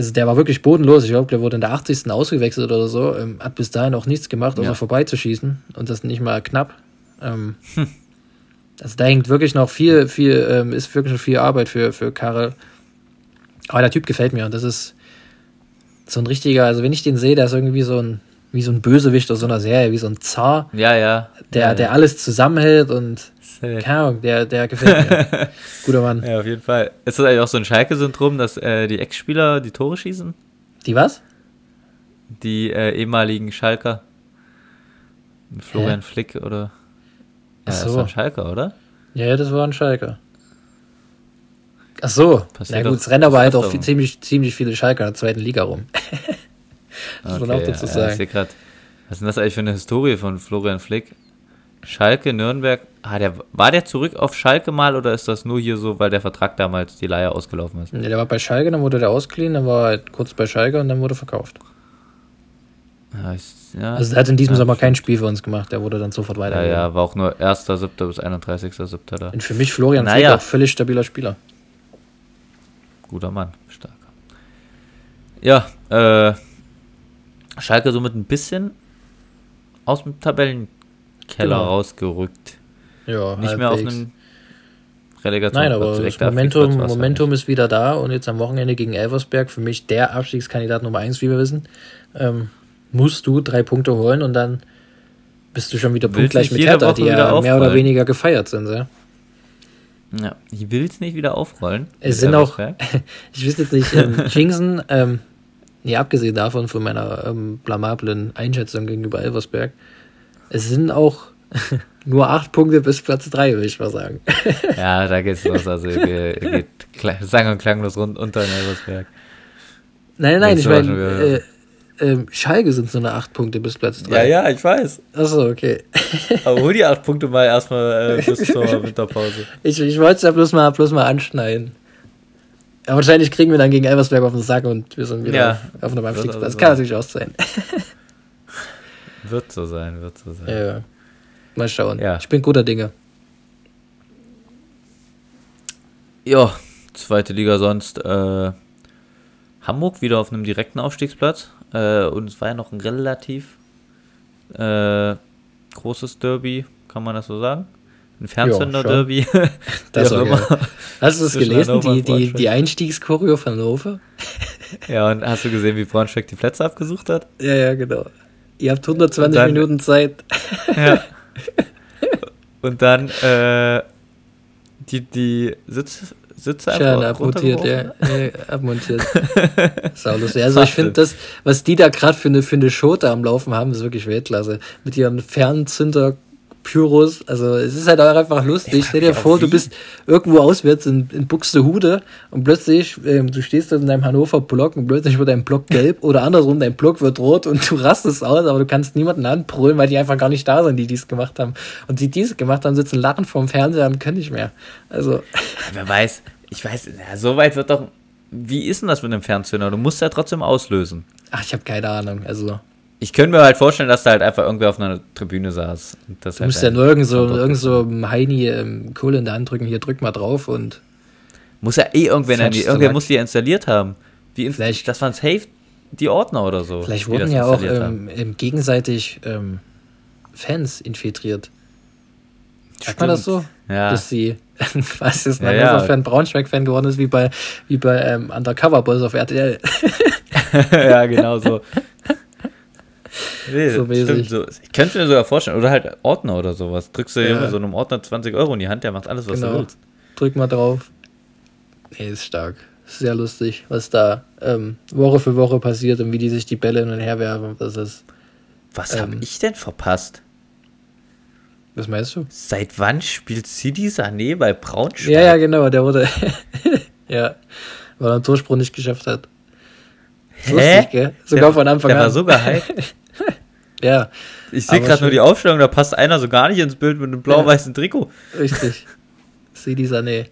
Speaker 2: Also der war wirklich bodenlos. Ich glaube, der wurde in der 80. ausgewechselt oder so. Ähm, hat bis dahin auch nichts gemacht, außer ja. vorbeizuschießen. Und das nicht mal knapp. Ähm, hm. Also da hängt wirklich noch viel, viel, ähm, ist wirklich noch viel Arbeit für, für Karel. Aber der Typ gefällt mir und das ist so ein richtiger, also wenn ich den sehe, der ist irgendwie so ein, wie so ein Bösewicht aus so einer Serie, wie so ein Zar.
Speaker 1: Ja, ja.
Speaker 2: Der,
Speaker 1: ja,
Speaker 2: der ja. alles zusammenhält und keine Ahnung, der, der gefällt mir. Guter Mann.
Speaker 1: Ja, auf jeden Fall. Ist das eigentlich auch so ein Schalke-Syndrom, dass äh, die Ex-Spieler die Tore schießen?
Speaker 2: Die was?
Speaker 1: Die äh, ehemaligen Schalker. Florian Hä? Flick oder. Ja, so. das war ein Schalker, oder?
Speaker 2: Ja, das war ein Schalker. Ach so, Passiert na gut, es rennen aber halt auch viel, ziemlich, ziemlich viele Schalker in der zweiten Liga rum.
Speaker 1: das okay, muss man auch dazu sagen. Ja, grad, was ist denn das eigentlich für eine Historie von Florian Flick? Schalke, Nürnberg. Ah, der, war der zurück auf Schalke mal oder ist das nur hier so, weil der Vertrag damals die Leihe ausgelaufen ist?
Speaker 2: Ja, der war bei Schalke, dann wurde der ausgeliehen, dann war er halt kurz bei Schalke und dann wurde er verkauft. Ja, ich, ja, also er hat in diesem ja, Sommer kein Spiel für uns gemacht, der wurde dann sofort weiter.
Speaker 1: Ja, ja, war auch nur 1.7. bis 31.7. da.
Speaker 2: Und für mich Florian naja. Flick auch völlig stabiler Spieler.
Speaker 1: Guter Mann, starker. Ja, äh, Schalke somit ein bisschen aus dem Tabellenkeller genau. rausgerückt. Ja, Nicht halbwegs. mehr auf einem
Speaker 2: Relegation. Nein, aber das Momentum, Momentum ist wieder da und jetzt am Wochenende gegen Elversberg, für mich der Abstiegskandidat Nummer 1, wie wir wissen, ähm, musst du drei Punkte holen und dann bist du schon wieder punktgleich mit Hertha, die ja mehr oder weniger gefeiert sind. Ja?
Speaker 1: Ja, ich will es nicht wieder aufrollen.
Speaker 2: Es sind auch, ich wüsste jetzt nicht, ähm, Jingsen, ähm, nee, abgesehen davon von meiner ähm, blamablen Einschätzung gegenüber Elversberg, es sind auch nur acht Punkte bis Platz drei, würde ich mal sagen.
Speaker 1: ja, da geht's los. Also geht, geht sang- und klanglos rund unter Elversberg.
Speaker 2: Nein, nein, ich meine, äh, ähm, Schalke sind so eine 8 Punkte bis Platz 3.
Speaker 1: Ja, ja, ich weiß.
Speaker 2: Achso, okay.
Speaker 1: Aber hol die 8 Punkte mal erstmal äh, bis zur Winterpause.
Speaker 2: Ich, ich wollte es ja bloß mal, bloß mal anschneiden. Ja, wahrscheinlich kriegen wir dann gegen Elversberg auf den Sack und wir sind wieder ja, auf einem Abstiegsplatz. Das kann natürlich auch sein.
Speaker 1: Wird so sein, wird so sein.
Speaker 2: Ja. Mal schauen. Ja. Ich bin guter Dinge.
Speaker 1: Ja, zweite Liga sonst. Äh, Hamburg wieder auf einem direkten Aufstiegsplatz. Äh, und es war ja noch ein relativ äh, großes Derby, kann man das so sagen? Ein Fernzünder-Derby.
Speaker 2: das war immer. Hast du es gelesen, die, die, die Einstiegschoreo von Hannover?
Speaker 1: ja, und hast du gesehen, wie Braunschweig die Plätze abgesucht hat?
Speaker 2: Ja, ja, genau. Ihr habt 120 dann, Minuten Zeit. ja.
Speaker 1: Und dann äh, die, die Sitz, Sitze einfach
Speaker 2: abmontiert, ja, abmontiert. Saulustig. Also ich finde das, was die da gerade für eine, für eine da am Laufen haben, ist wirklich Weltklasse. Mit ihren Fernzünder Pyros. Also es ist halt auch einfach lustig. Stell dir vor, du bist irgendwo auswärts in, in Buxtehude und plötzlich, ähm, du stehst in deinem Hannover Block und plötzlich wird dein Block gelb oder andersrum, dein Block wird rot und du rastest aus, aber du kannst niemanden anbrüllen, weil die einfach gar nicht da sind, die dies gemacht haben. Und die, die dies gemacht haben, sitzen lachen vorm Fernseher und können nicht mehr. Also.
Speaker 1: Wer weiß, ich weiß, ja, so weit wird doch. Wie ist denn das mit dem Fernzünder? Du musst ja trotzdem auslösen.
Speaker 2: Ach, ich habe keine Ahnung. Also
Speaker 1: ich könnte mir halt vorstellen, dass da halt einfach irgendwer auf einer Tribüne saß.
Speaker 2: du halt musst ja nur irgend so, irgend so Heini ähm, Kohle in der Hand drücken, hier drück mal drauf und.
Speaker 1: Muss ja eh irgendwer, die, irgendwer muss die installiert haben. Wie vielleicht, das waren safe die Ordner oder so.
Speaker 2: Vielleicht wurden ja auch ähm, gegenseitig ähm, Fans infiltriert. Sagt man das so? Ja. Dass sie, was ist, ja, ja. Fan Braunschweig-Fan geworden ist, wie bei, wie bei ähm, Undercover Boys auf RTL.
Speaker 1: ja, genau so. Nee, so stimmt, so. Ich könnte mir sogar vorstellen, oder halt Ordner oder sowas. Drückst du ja. so einem Ordner 20 Euro in die Hand, der macht alles, was genau. du willst.
Speaker 2: Drück mal drauf. Nee, ist stark. Sehr lustig, was da ähm, Woche für Woche passiert und wie die sich die Bälle hin und her werfen. Das ist.
Speaker 1: Was ähm, habe ich denn verpasst?
Speaker 2: Was meinst du?
Speaker 1: Seit wann spielt Sidi Sané bei Braunschweig?
Speaker 2: Ja, ja, genau, der wurde. ja, weil er einen Torsprung nicht geschafft hat. Hä? Lustig, gell? Sogar der, von Anfang der an. Der war sogar hyped. ja.
Speaker 1: Ich sehe gerade nur die Aufstellung, da passt einer so gar nicht ins Bild mit einem blau-weißen Trikot.
Speaker 2: Richtig. Sidi Sané.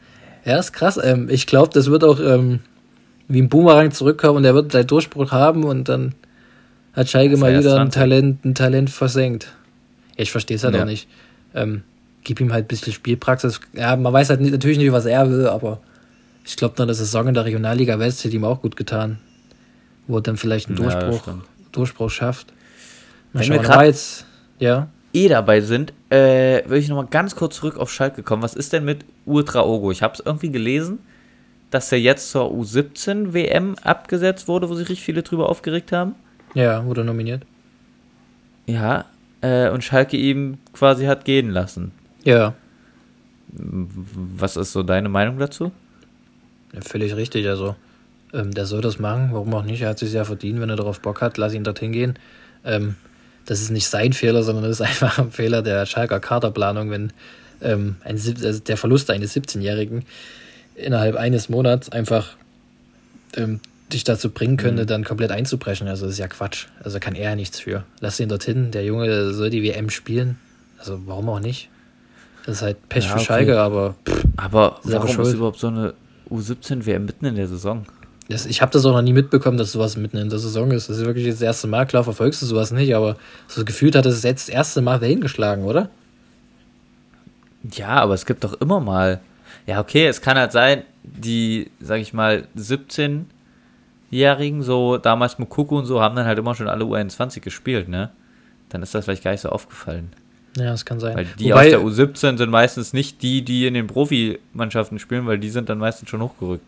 Speaker 2: Ja, ist krass. Ähm, ich glaube, das wird auch ähm, wie ein Boomerang zurückkommen und der wird seinen Durchbruch haben und dann hat Schalke mal wieder ein Talent, ein Talent versenkt. Ich verstehe es halt ja. auch nicht. Ähm, gib ihm halt ein bisschen Spielpraxis. Ja, man weiß halt nicht, natürlich nicht, was er will, aber ich glaube, dann das Saison in der Regionalliga West hätte ihm auch gut getan. Wo er dann vielleicht einen Durchbruch, ja, Durchbruch schafft.
Speaker 1: Mal Wenn wir gerade ja. eh dabei sind, äh, würde ich nochmal ganz kurz zurück auf Schalke kommen. Was ist denn mit Ultra Ogo? Ich habe es irgendwie gelesen, dass er jetzt zur U17 WM abgesetzt wurde, wo sich richtig viele drüber aufgeregt haben.
Speaker 2: Ja, wurde nominiert.
Speaker 1: Ja, äh, und Schalke ihm quasi hat gehen lassen.
Speaker 2: Ja.
Speaker 1: Was ist so deine Meinung dazu?
Speaker 2: Ja, völlig richtig. Also, ähm, der soll das machen. Warum auch nicht? Er hat sich ja verdient. Wenn er darauf Bock hat, lass ihn dorthin gehen. Ähm, das ist nicht sein Fehler, sondern das ist einfach ein Fehler der Schalker Kaderplanung, wenn ähm, ein, also der Verlust eines 17-Jährigen innerhalb eines Monats einfach ähm, dich dazu bringen könnte, mhm. dann komplett einzubrechen. Also das ist ja Quatsch. Also kann er ja nichts für. Lass ihn dorthin. Der Junge soll die WM spielen. Also warum auch nicht? Das ist halt Pech ja, für okay. Schalke, aber.
Speaker 1: Pff, aber warum ist überhaupt so eine U17 WM mitten in der Saison?
Speaker 2: Das, ich habe das auch noch nie mitbekommen, dass sowas mitten in der Saison ist. Das ist wirklich das erste Mal. Klar verfolgst du sowas nicht, aber so gefühlt hat es jetzt das erste Mal Wellen geschlagen, oder?
Speaker 1: Ja, aber es gibt doch immer mal. Ja, okay, es kann halt sein, die, sag ich mal, 17 Jährigen, so damals Mukuku und so, haben dann halt immer schon alle U21 gespielt, ne? Dann ist das vielleicht gar nicht so aufgefallen.
Speaker 2: Ja, das kann sein.
Speaker 1: Weil die Wobei, aus der U17 sind meistens nicht die, die in den Profimannschaften spielen, weil die sind dann meistens schon hochgerückt.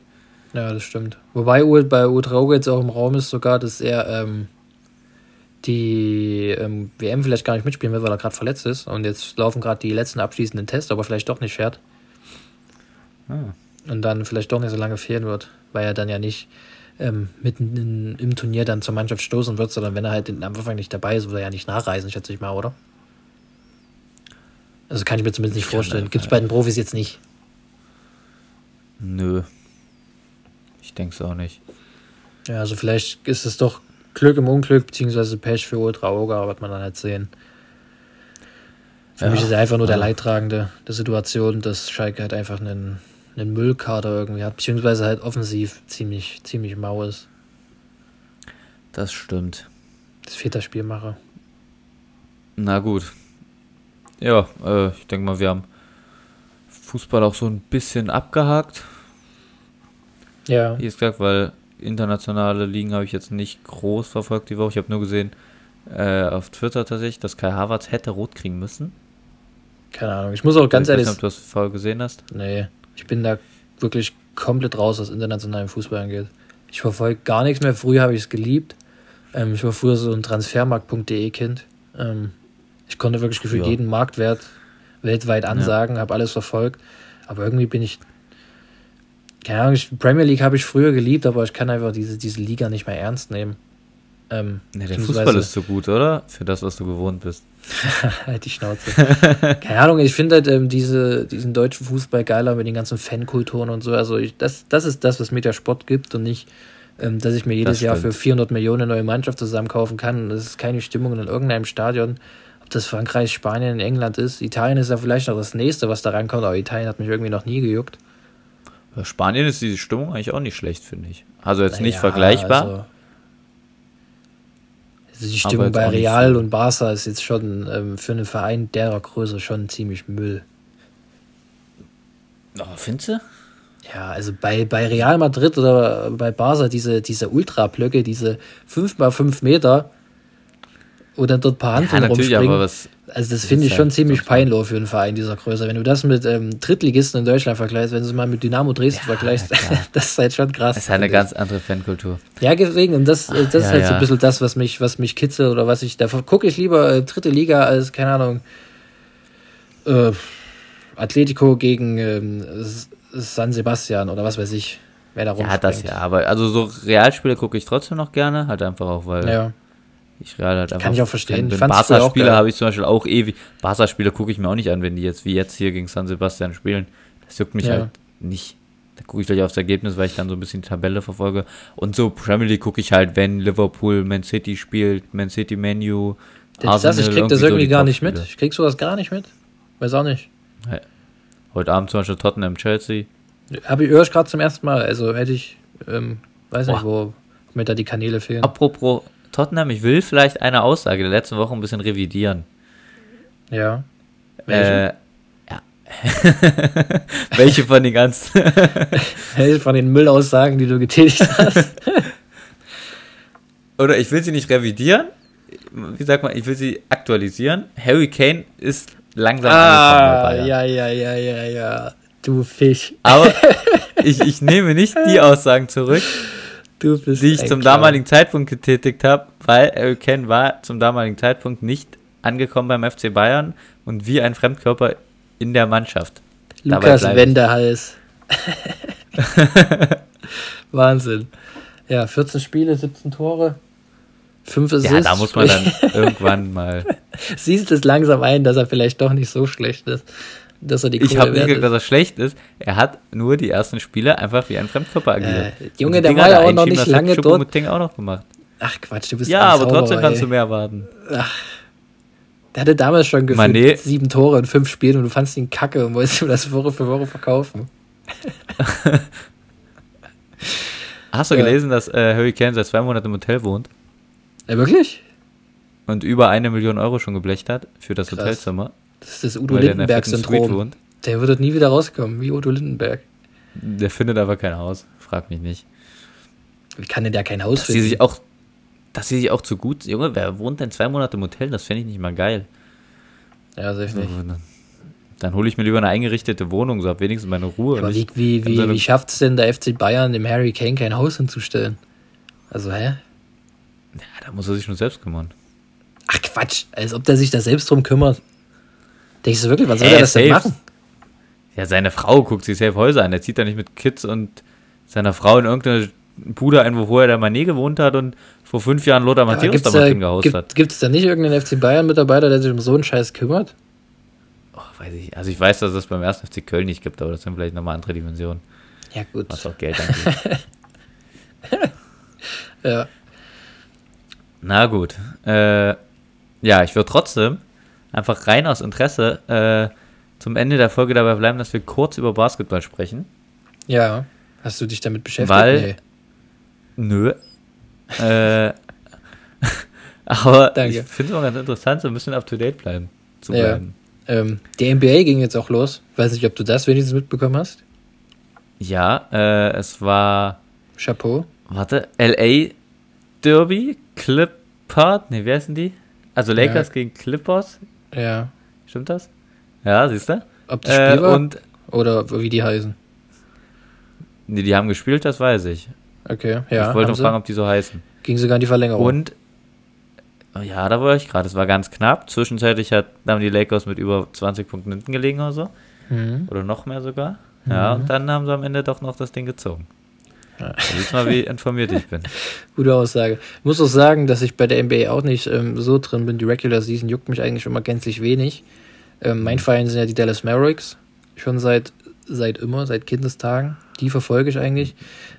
Speaker 2: Ja, das stimmt. Wobei bei Utrauge jetzt auch im Raum ist sogar, dass er ähm, die ähm, WM vielleicht gar nicht mitspielen will, weil er gerade verletzt ist. Und jetzt laufen gerade die letzten abschließenden Tests, aber vielleicht doch nicht fährt. Ah. Und dann vielleicht doch nicht so lange fehlen wird, weil er dann ja nicht ähm, mitten in, im Turnier dann zur Mannschaft stoßen wird, sondern wenn er halt am Anfang nicht dabei ist, wird er ja nicht nachreisen, schätze ich mal, oder? Also kann ich mir zumindest nicht vorstellen. Gibt es bei den Profis jetzt nicht.
Speaker 1: Nö. Ich denke es auch nicht.
Speaker 2: Ja, also vielleicht ist es doch Glück im Unglück, beziehungsweise Pech für Ultra Oga, wird man dann halt sehen. Für ja, mich ist er einfach nur der Leidtragende der Situation, dass Schalke halt einfach einen einen Müllkader irgendwie hat, beziehungsweise halt offensiv ziemlich, ziemlich mau ist.
Speaker 1: Das stimmt.
Speaker 2: Das fehlt der Spielmacher.
Speaker 1: Na gut. Ja, äh, ich denke mal, wir haben Fußball auch so ein bisschen abgehakt.
Speaker 2: Ja.
Speaker 1: Wie gesagt, weil internationale Ligen habe ich jetzt nicht groß verfolgt die Woche. Ich habe nur gesehen äh, auf Twitter tatsächlich, dass Kai Havertz hätte rot kriegen müssen.
Speaker 2: Keine Ahnung. Ich muss auch ganz ich ehrlich.
Speaker 1: Weiß nicht, ob du das voll gesehen hast.
Speaker 2: Nee. Ich bin da wirklich komplett raus, was internationalen Fußball angeht. Ich verfolge gar nichts mehr. Früher habe ich es geliebt. Ähm, ich war früher so ein Transfermarkt.de-Kind. Ähm, ich konnte wirklich gefühlt ja. jeden Marktwert weltweit ansagen, ja. habe alles verfolgt. Aber irgendwie bin ich. Keine Ahnung, Premier League habe ich früher geliebt, aber ich kann einfach diese, diese Liga nicht mehr ernst nehmen.
Speaker 1: Ähm, ja, der Fußball ist so gut, oder? Für das, was du gewohnt bist.
Speaker 2: halt die Schnauze. Keine Ahnung, ich finde halt ähm, diese, diesen deutschen Fußball geiler mit den ganzen Fankulturen und so. Also ich, das, das ist das, was mir der Sport gibt und nicht, ähm, dass ich mir jedes Jahr für 400 Millionen eine neue Mannschaft zusammen kaufen kann. Das ist keine Stimmung in irgendeinem Stadion. Ob das Frankreich, Spanien, England ist. Italien ist ja vielleicht noch das nächste, was da rankommt, aber Italien hat mich irgendwie noch nie gejuckt.
Speaker 1: Bei Spanien ist diese Stimmung eigentlich auch nicht schlecht, finde ich. Also jetzt naja, nicht vergleichbar. Also
Speaker 2: also die Stimmung bei Real und Barca ist jetzt schon ähm, für einen Verein derer Größe schon ziemlich Müll.
Speaker 1: Oh, findest du?
Speaker 2: Ja, also bei, bei Real Madrid oder bei Barca diese, diese Ultrablöcke, diese 5 x 5 Meter, dann dort ein paar Handeln ja, rumspringen. Was, also das finde ich schon halt ziemlich peinlich für einen Verein dieser Größe. Wenn du das mit ähm, Drittligisten in Deutschland vergleichst, wenn du es mal mit Dynamo Dresden ja, vergleichst, das ist halt schon krass.
Speaker 1: Das ist halt eine ganz andere Fankultur.
Speaker 2: Ja, deswegen, und das, das ja, ist halt so ein bisschen das, was mich, was mich kitzelt oder was ich, da gucke ich lieber äh, dritte Liga als, keine Ahnung, äh, Atletico gegen ähm, San Sebastian oder was weiß ich, wer da
Speaker 1: rumspringt. Ja, das ja, aber also so Realspiele gucke ich trotzdem noch gerne, halt einfach auch, weil ja. Ich Real halt einfach.
Speaker 2: Kann ich auch verstehen.
Speaker 1: Bin. Barca-Spiele habe ich zum Beispiel auch ewig. Barca-Spiele gucke ich mir auch nicht an, wenn die jetzt wie jetzt hier gegen San Sebastian spielen. Das juckt mich ja. halt nicht. Da gucke ich gleich aufs Ergebnis, weil ich dann so ein bisschen die Tabelle verfolge. Und so Premier League gucke ich halt, wenn Liverpool Man City spielt, Man City Menu.
Speaker 2: Das, Arsenal, ich krieg das irgendwie so gar nicht mit. Ich krieg sowas gar nicht mit. Weiß auch nicht.
Speaker 1: Ja. Heute Abend zum Beispiel Tottenham Chelsea.
Speaker 2: Habe ich erst gerade zum ersten Mal. Also hätte ich, ähm, weiß nicht, wo mir da die Kanäle fehlen.
Speaker 1: Apropos Tottenham, ich will vielleicht eine Aussage der letzten Woche ein bisschen revidieren.
Speaker 2: Ja.
Speaker 1: Welche? Äh, ja. Welche von den ganzen?
Speaker 2: Welche von den Müllaussagen, die du getätigt hast?
Speaker 1: Oder ich will sie nicht revidieren. Wie sagt man, ich will sie aktualisieren. Harry Kane ist langsam
Speaker 2: ah, angekommen Ja, ja, ja, ja, ja. Du Fisch.
Speaker 1: Aber ich, ich nehme nicht die Aussagen zurück, die ich zum Klar. damaligen Zeitpunkt getätigt habe, weil Harry Kane war zum damaligen Zeitpunkt nicht angekommen beim FC Bayern und wie ein Fremdkörper in der Mannschaft.
Speaker 2: Lukas Wendehals. Wahnsinn. Ja, 14 Spiele, 17 Tore. Fünf Assists. Ja,
Speaker 1: da muss man dann irgendwann mal.
Speaker 2: Siehst es langsam ein, dass er vielleicht doch nicht so schlecht ist. Dass er die
Speaker 1: ich habe nicht gesagt, dass er schlecht ist. Er hat nur die ersten Spiele einfach wie ein Fremdkörper agiert.
Speaker 2: Äh, Junge, der war ja auch noch nicht lange dort.
Speaker 1: auch noch gemacht.
Speaker 2: Ach Quatsch, du bist
Speaker 1: Ja, aber Zauberer, trotzdem kannst ey. du mehr erwarten. Ach.
Speaker 2: Der hatte damals schon gefühlt sieben Tore in fünf Spielen und du fandst ihn kacke und wolltest ihm das Woche für Woche verkaufen.
Speaker 1: Hast du ja. gelesen, dass äh, Harry Kane seit zwei Monaten im Hotel wohnt?
Speaker 2: Ja, wirklich?
Speaker 1: Und über eine Million Euro schon geblecht hat für das Krass. Hotelzimmer.
Speaker 2: Das ist das Udo Lindenberg-Syndrom. Der, der wird dort nie wieder rauskommen, wie Udo Lindenberg.
Speaker 1: Der findet aber kein Haus, frag mich nicht.
Speaker 2: Wie kann denn der kein Haus
Speaker 1: dass finden? Sie sich auch, dass sie sich auch zu gut. Junge, wer wohnt denn zwei Monate im Hotel? Das fände ich nicht mal geil.
Speaker 2: Ja, sehr nicht.
Speaker 1: Dann, dann hole ich mir lieber eine eingerichtete Wohnung, so habe wenigstens meine Ruhe.
Speaker 2: aber wie, wie, wie, wie schafft es denn der FC Bayern, dem Harry Kane kein Haus hinzustellen? Also, hä?
Speaker 1: Ja, da muss er sich schon selbst kümmern.
Speaker 2: Ach Quatsch, als ob der sich da selbst drum kümmert. Denkst du wirklich, was soll er das denn machen?
Speaker 1: Ja, seine Frau guckt sich safe Häuser an. Er zieht da nicht mit Kids und seiner Frau in irgendeine Bude ein, wo vorher der Mané gewohnt hat und vor fünf Jahren Lothar Matthäus da mal drin gehaust
Speaker 2: gibt,
Speaker 1: hat.
Speaker 2: Gibt es da nicht irgendeinen FC Bayern-Mitarbeiter, der sich um so einen Scheiß kümmert?
Speaker 1: Oh, weiß ich. Also ich weiß, dass es das beim ersten FC Köln nicht gibt, aber das sind vielleicht nochmal andere Dimensionen.
Speaker 2: Ja, gut.
Speaker 1: Was auch Geld angeht.
Speaker 2: ja.
Speaker 1: Na gut. Äh, ja, ich würde trotzdem einfach rein aus Interesse äh, zum Ende der Folge dabei bleiben, dass wir kurz über Basketball sprechen.
Speaker 2: Ja. Hast du dich damit beschäftigt?
Speaker 1: Weil. Nee. Nö. äh, aber Danke. ich finde es auch ganz interessant, so ein bisschen up to date bleiben. Zu
Speaker 2: ja. bleiben. Ähm, die NBA ging jetzt auch los. Weiß nicht, ob du das wenigstens mitbekommen hast.
Speaker 1: Ja, äh, es war.
Speaker 2: Chapeau.
Speaker 1: Warte, LA Derby, Clippard, ne, wer sind die? Also Lakers ja. gegen Clippers.
Speaker 2: Ja.
Speaker 1: Stimmt das? Ja, siehst du?
Speaker 2: Ob das Spiel äh, war? Und oder wie die heißen?
Speaker 1: Nee, die haben gespielt, das weiß ich.
Speaker 2: Okay, ja.
Speaker 1: Ich wollte nur fragen, ob die so heißen.
Speaker 2: Ging sogar in die Verlängerung.
Speaker 1: Und oh ja, da war ich gerade. Es war ganz knapp. Zwischenzeitlich hat, haben die Lakers mit über 20 Punkten hinten gelegen oder so. Mhm. Oder noch mehr sogar. Ja, mhm. und dann haben sie am Ende doch noch das Ding gezogen. Ja. Siehst mal, wie informiert ich bin.
Speaker 2: Gute Aussage. Ich muss auch sagen, dass ich bei der NBA auch nicht ähm, so drin bin. Die Regular Season juckt mich eigentlich immer gänzlich wenig. Ähm, mein mhm. Verein sind ja die Dallas Mavericks. Schon seit, seit immer, seit Kindestagen. Die verfolge ich eigentlich.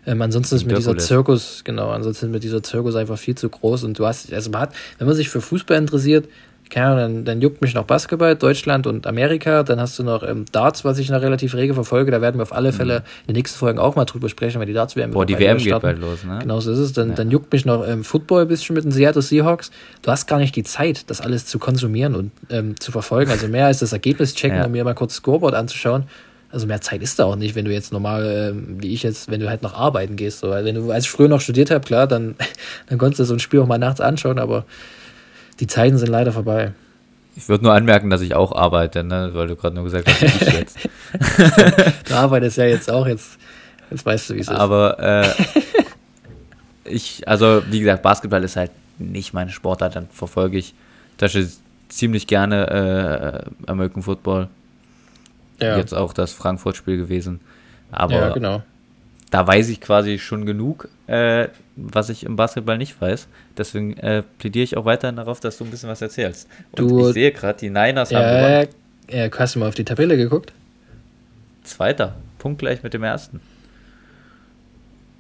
Speaker 2: Ähm, ansonsten ist mir dieser Zirkus, genau, ansonsten ist mir dieser Zirkus einfach viel zu groß. Und du hast, also man hat, wenn man sich für Fußball interessiert, keine Ahnung, dann, dann juckt mich noch Basketball, Deutschland und Amerika. Dann hast du noch ähm, Darts, was ich noch relativ rege verfolge. Da werden wir auf alle Fälle mhm. in den nächsten Folgen auch mal drüber sprechen, weil die Darts werden
Speaker 1: Boah, die WM geht bald los, ne?
Speaker 2: Genau so ist es. Dann, ja. dann juckt mich noch ähm, Football ein bisschen mit den Seattle Seahawks. Du hast gar nicht die Zeit, das alles zu konsumieren und ähm, zu verfolgen. Also mehr als das Ergebnis checken ja. und mir mal kurz Scoreboard anzuschauen, Also mehr Zeit ist da auch nicht, wenn du jetzt normal, äh, wie ich jetzt, wenn du halt noch arbeiten gehst. So. Wenn du, als ich früher noch studiert habe, klar, dann, dann konntest du so ein Spiel auch mal nachts anschauen, aber die Zeiten sind leider vorbei.
Speaker 1: Ich würde nur anmerken, dass ich auch arbeite, ne? weil du gerade nur gesagt hast, ich jetzt.
Speaker 2: du arbeitest ja jetzt auch, jetzt, jetzt weißt du, wie es ist.
Speaker 1: Aber äh, ich, also wie gesagt, Basketball ist halt nicht meine Sportart, dann verfolge ich das ist ziemlich gerne äh, American Football. Ja. Jetzt auch das Frankfurt-Spiel gewesen. Aber ja, genau. Da weiß ich quasi schon genug, äh, was ich im Basketball nicht weiß. Deswegen äh, plädiere ich auch weiterhin darauf, dass du ein bisschen was erzählst. Und du, ich sehe gerade, die Niners
Speaker 2: ja, haben gewonnen. Ja, hast du mal auf die Tabelle geguckt?
Speaker 1: Zweiter. Punktgleich mit dem ersten.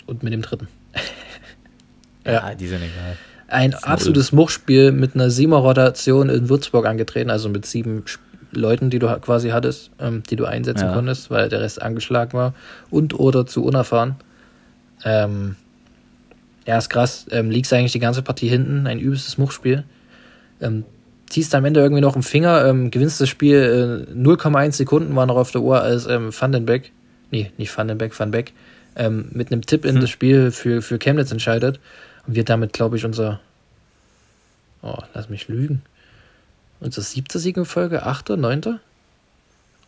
Speaker 2: Und mit dem dritten.
Speaker 1: ja, ja, die sind egal.
Speaker 2: Ein absolutes Muchspiel mit einer Siemer-Rotation in Würzburg angetreten, also mit sieben Leuten, die du quasi hattest, ähm, die du einsetzen ja. konntest, weil der Rest angeschlagen war und oder zu unerfahren. Ähm, ja, ist krass. Ähm, liegst eigentlich die ganze Partie hinten, ein übelstes Muchspiel. Ähm, ziehst am Ende irgendwie noch einen Finger, ähm, gewinnst das Spiel, äh, 0,1 Sekunden waren noch auf der Uhr, als ähm, Vandenbeck, nee, nicht Vandenbeck, Van Beck, ähm, mit einem Tipp in hm. das Spiel für, für Chemnitz entscheidet. Und wir damit, glaube ich, unser, oh, lass mich lügen, unser siebter Sieg in Folge, achter, neunter?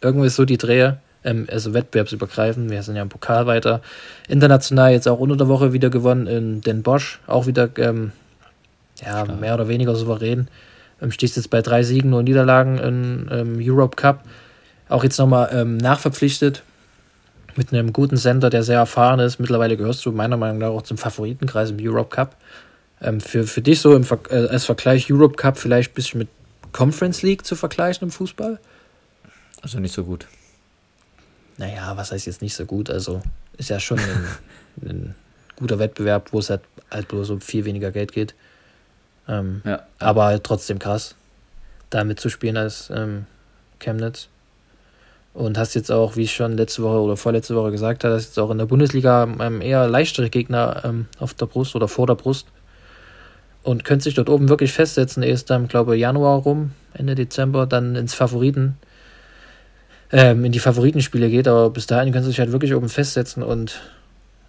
Speaker 2: Irgendwie so die Dreher ähm, also wettbewerbsübergreifend. Wir sind ja im Pokal weiter. International jetzt auch unter der Woche wieder gewonnen in Den Bosch, auch wieder ähm, ja, mehr oder weniger souverän. Ähm, stehst jetzt bei drei Siegen und Niederlagen im ähm, Europe Cup. Auch jetzt nochmal ähm, nachverpflichtet mit einem guten Sender, der sehr erfahren ist. Mittlerweile gehörst du meiner Meinung nach auch zum Favoritenkreis im Europe Cup. Ähm, für, für dich so im Ver äh, als Vergleich Europe Cup vielleicht ein bisschen mit Conference League zu vergleichen im Fußball?
Speaker 1: Also nicht so gut
Speaker 2: naja, was heißt jetzt nicht so gut? Also ist ja schon ein, ein guter Wettbewerb, wo es halt, halt bloß um viel weniger Geld geht. Ähm, ja. Aber halt trotzdem krass, da mitzuspielen als ähm, Chemnitz. Und hast jetzt auch, wie ich schon letzte Woche oder vorletzte Woche gesagt habe, hast jetzt auch in der Bundesliga ähm, eher leichtere Gegner ähm, auf der Brust oder vor der Brust. Und könnt sich dort oben wirklich festsetzen, erst dann, glaube ich, Januar rum, Ende Dezember, dann ins Favoriten ähm, in die Favoritenspiele geht, aber bis dahin können sie sich halt wirklich oben festsetzen und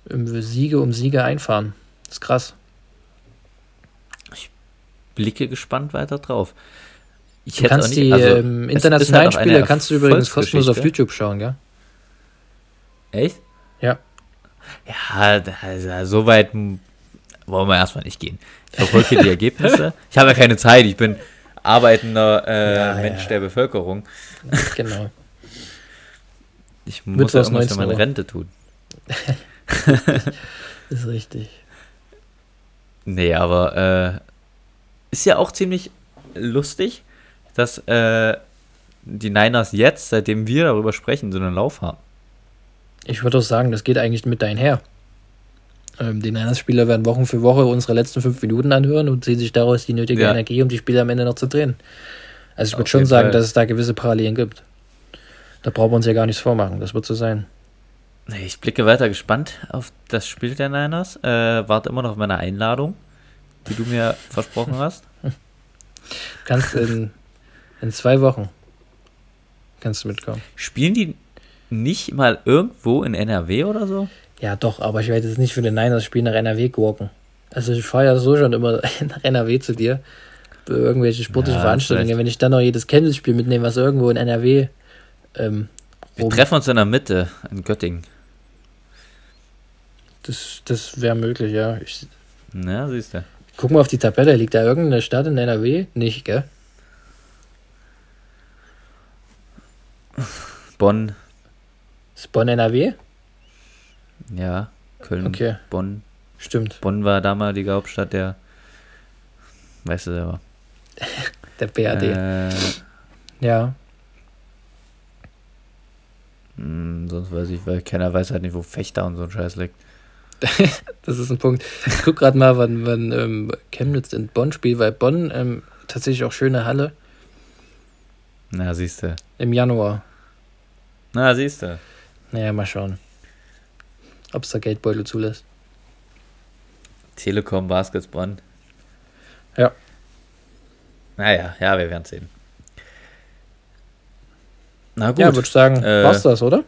Speaker 2: Siege um Siege einfahren. Das ist krass.
Speaker 1: Ich blicke gespannt weiter drauf.
Speaker 2: Ich du kannst nicht, die also, ähm, internationalen halt Spiele kannst du übrigens kostenlos auf YouTube schauen, gell?
Speaker 1: Echt?
Speaker 2: Ja.
Speaker 1: Ja, also, so weit wollen wir erstmal nicht gehen. Ich verfolge die Ergebnisse. Ich habe ja keine Zeit, ich bin arbeitender äh, ja, Mensch ja. der Bevölkerung.
Speaker 2: Genau.
Speaker 1: Ich muss ja irgendwas für meine Rente tun.
Speaker 2: ist richtig.
Speaker 1: Nee, aber äh, ist ja auch ziemlich lustig, dass äh, die Niners jetzt, seitdem wir darüber sprechen, so einen Lauf haben.
Speaker 2: Ich würde auch sagen, das geht eigentlich mit einher. Ähm, die Niners-Spieler werden Wochen für Woche unsere letzten fünf Minuten anhören und ziehen sich daraus die nötige ja. Energie, um die Spiele am Ende noch zu drehen. Also ich würde schon sagen, Fall. dass es da gewisse Parallelen gibt. Da brauchen wir uns ja gar nichts vormachen, das wird so sein.
Speaker 1: Ich blicke weiter gespannt auf das Spiel der Niners. Äh, warte immer noch auf meine Einladung, die du mir versprochen hast.
Speaker 2: Kannst in, in zwei Wochen kannst du mitkommen.
Speaker 1: Spielen die nicht mal irgendwo in NRW oder so?
Speaker 2: Ja, doch, aber ich werde jetzt nicht für den Niners Spiel nach NRW gucken. Also ich fahre ja so schon immer nach NRW zu dir. Für irgendwelche sportlichen ja, Veranstaltungen. Wenn ich dann noch jedes Kenntnisspiel mitnehme, was irgendwo in NRW ähm,
Speaker 1: Wir treffen uns in der Mitte, in Göttingen.
Speaker 2: Das, das wäre möglich, ja. Ich,
Speaker 1: Na, siehst du.
Speaker 2: Guck mal auf die Tabelle. Liegt da irgendeine Stadt in NRW? Nicht, gell?
Speaker 1: Bonn.
Speaker 2: Ist Bonn NRW?
Speaker 1: Ja, Köln, okay. Bonn.
Speaker 2: Stimmt.
Speaker 1: Bonn war damalige Hauptstadt der, weißt du selber.
Speaker 2: der BRD. Äh, ja.
Speaker 1: Hm, sonst weiß ich, weil keiner weiß halt nicht, wo Fechter und so ein Scheiß liegt.
Speaker 2: das ist ein Punkt. Ich guck gerade mal, wann, wann ähm, Chemnitz in Bonn spielt, weil Bonn ähm, tatsächlich auch schöne Halle.
Speaker 1: Na, siehst du.
Speaker 2: Im Januar.
Speaker 1: Na, siehst du.
Speaker 2: Naja, mal schauen. Ob es da Geldbeutel zulässt.
Speaker 1: Telekom Baskets Bonn.
Speaker 2: Ja.
Speaker 1: Naja, ja, wir werden sehen.
Speaker 2: Na gut. Ja, würde ich sagen, äh, war's das, oder?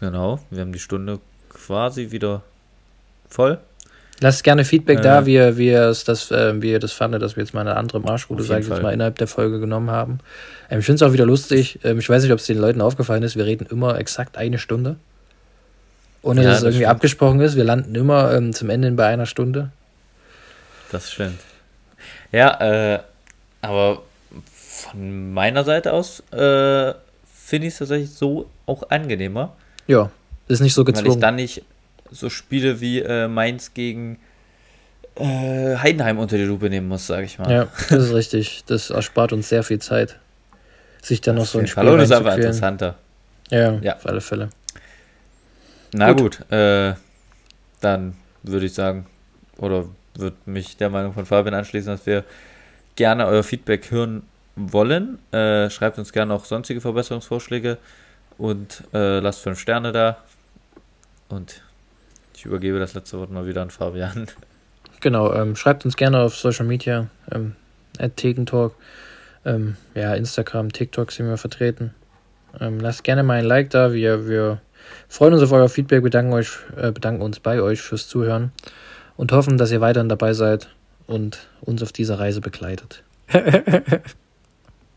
Speaker 1: Genau, wir haben die Stunde quasi wieder voll.
Speaker 2: Lasst gerne Feedback äh, da, wie ihr, wie, es das, äh, wie ihr das fandet, dass wir jetzt mal eine andere Marschroute, sage ich jetzt mal, innerhalb der Folge genommen haben. Ähm, ich finde es auch wieder lustig. Ähm, ich weiß nicht, ob es den Leuten aufgefallen ist. Wir reden immer exakt eine Stunde. Ohne ja, dass es irgendwie stimmt. abgesprochen ist. Wir landen immer ähm, zum Ende bei einer Stunde.
Speaker 1: Das stimmt. Ja, äh, aber von meiner Seite aus äh, finde ich es tatsächlich so auch angenehmer.
Speaker 2: Ja, ist nicht so gezwungen.
Speaker 1: Weil ich dann nicht so Spiele wie äh, Mainz gegen äh, Heidenheim unter die Lupe nehmen muss, sage ich mal.
Speaker 2: Ja, das ist richtig. Das erspart uns sehr viel Zeit, sich dann noch so ein Spiel
Speaker 1: Fall. ist aber interessanter.
Speaker 2: Ja, ja, auf alle Fälle.
Speaker 1: Na gut, gut äh, dann würde ich sagen, oder würde mich der Meinung von Fabian anschließen, dass wir gerne euer Feedback hören wollen. Äh, schreibt uns gerne auch sonstige Verbesserungsvorschläge und äh, lasst fünf Sterne da. Und ich übergebe das letzte Wort mal wieder an Fabian.
Speaker 2: Genau, ähm, schreibt uns gerne auf Social Media, ähm, at Thekentalk. Ähm, ja, Instagram, TikTok sind wir vertreten. Ähm, lasst gerne mal ein Like da. Wir, wir freuen uns auf euer Feedback, bedanken, euch, äh, bedanken uns bei euch fürs Zuhören und hoffen, dass ihr weiterhin dabei seid und uns auf dieser Reise begleitet.